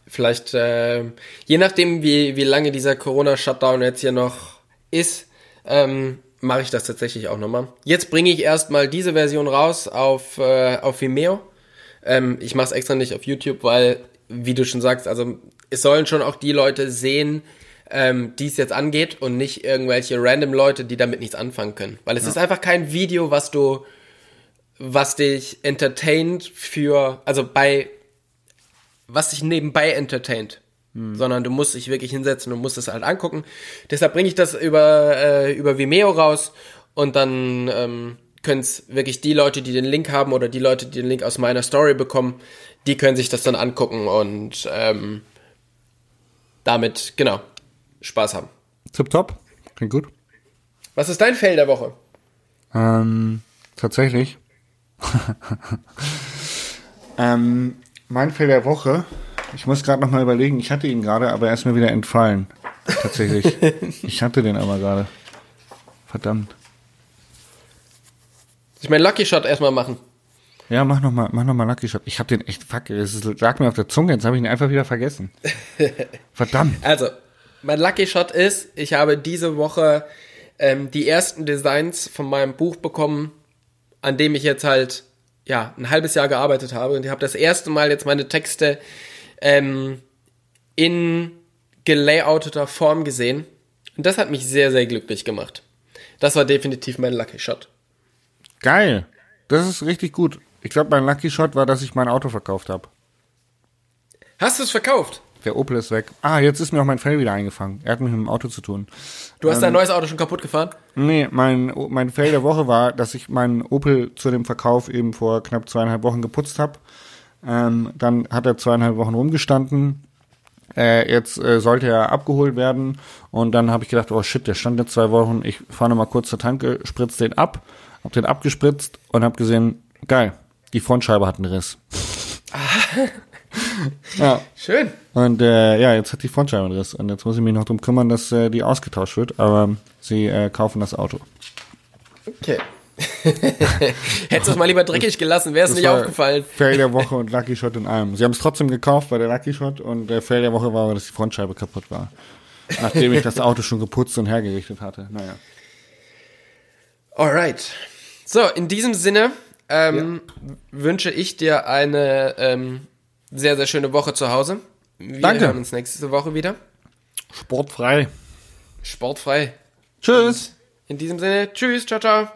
vielleicht, äh, je nachdem, wie, wie lange dieser Corona-Shutdown jetzt hier noch ist, ähm, mache ich das tatsächlich auch nochmal. Jetzt bringe ich erstmal diese Version raus auf, äh, auf Vimeo. Ähm, ich mache es extra nicht auf YouTube, weil, wie du schon sagst, also es sollen schon auch die Leute sehen, ähm, die es jetzt angeht und nicht irgendwelche random Leute, die damit nichts anfangen können. Weil es ja. ist einfach kein Video, was du, was dich entertaint für, also bei was sich nebenbei entertaint. Hm. Sondern du musst dich wirklich hinsetzen und musst es halt angucken. Deshalb bringe ich das über, äh, über Vimeo raus und dann ähm, können es wirklich die Leute, die den Link haben oder die Leute, die den Link aus meiner Story bekommen, die können sich das dann angucken und ähm, damit, genau, Spaß haben. Tip top, klingt gut. Was ist dein Fail der Woche? Ähm, tatsächlich. ähm, mein Fail der Woche. Ich muss gerade noch mal überlegen. Ich hatte ihn gerade, aber er ist mir wieder entfallen. Tatsächlich. ich hatte den aber gerade. Verdammt. Ich mein Lucky Shot erstmal machen. Ja, mach noch mal, mach noch mal Lucky Shot. Ich hab den echt, fuck, es lag mir auf der Zunge, jetzt habe ich ihn einfach wieder vergessen. Verdammt. Also, mein Lucky Shot ist, ich habe diese Woche ähm, die ersten Designs von meinem Buch bekommen, an dem ich jetzt halt ja, ein halbes Jahr gearbeitet habe und ich habe das erste Mal jetzt meine Texte ähm, in gelayouteter Form gesehen. Und das hat mich sehr, sehr glücklich gemacht. Das war definitiv mein Lucky Shot. Geil. Das ist richtig gut. Ich glaube, mein Lucky Shot war, dass ich mein Auto verkauft habe. Hast du es verkauft? Der Opel ist weg. Ah, jetzt ist mir auch mein Fell wieder eingefangen. Er hat mich mit dem Auto zu tun. Du hast ähm, dein neues Auto schon kaputt gefahren? Nee, mein, mein Fail der Woche war, dass ich meinen Opel zu dem Verkauf eben vor knapp zweieinhalb Wochen geputzt habe. Ähm, dann hat er zweieinhalb Wochen rumgestanden. Äh, jetzt äh, sollte er abgeholt werden. Und dann habe ich gedacht, oh shit, der stand jetzt zwei Wochen. Ich fahre nochmal kurz zur Tanke, spritze den ab, hab den abgespritzt und habe gesehen, geil, die Frontscheibe hat einen Riss. ja. Schön. Und äh, ja, jetzt hat die Frontscheibe Riss. Und jetzt muss ich mich noch darum kümmern, dass äh, die ausgetauscht wird. Aber sie äh, kaufen das Auto. Okay. Hättest du es mal lieber dreckig gelassen, wäre es nicht aufgefallen. Fail der Woche und Lucky Shot in einem. Sie haben es trotzdem gekauft bei der Lucky Shot und der Fail der Woche war, dass die Frontscheibe kaputt war. Nachdem ich das Auto schon geputzt und hergerichtet hatte. Naja. Alright. So, in diesem Sinne ähm, ja. wünsche ich dir eine ähm, sehr, sehr schöne Woche zu Hause. Wir Danke. hören uns nächste Woche wieder. Sportfrei. Sportfrei. Tschüss. Und in diesem Sinne, tschüss, ciao, ciao.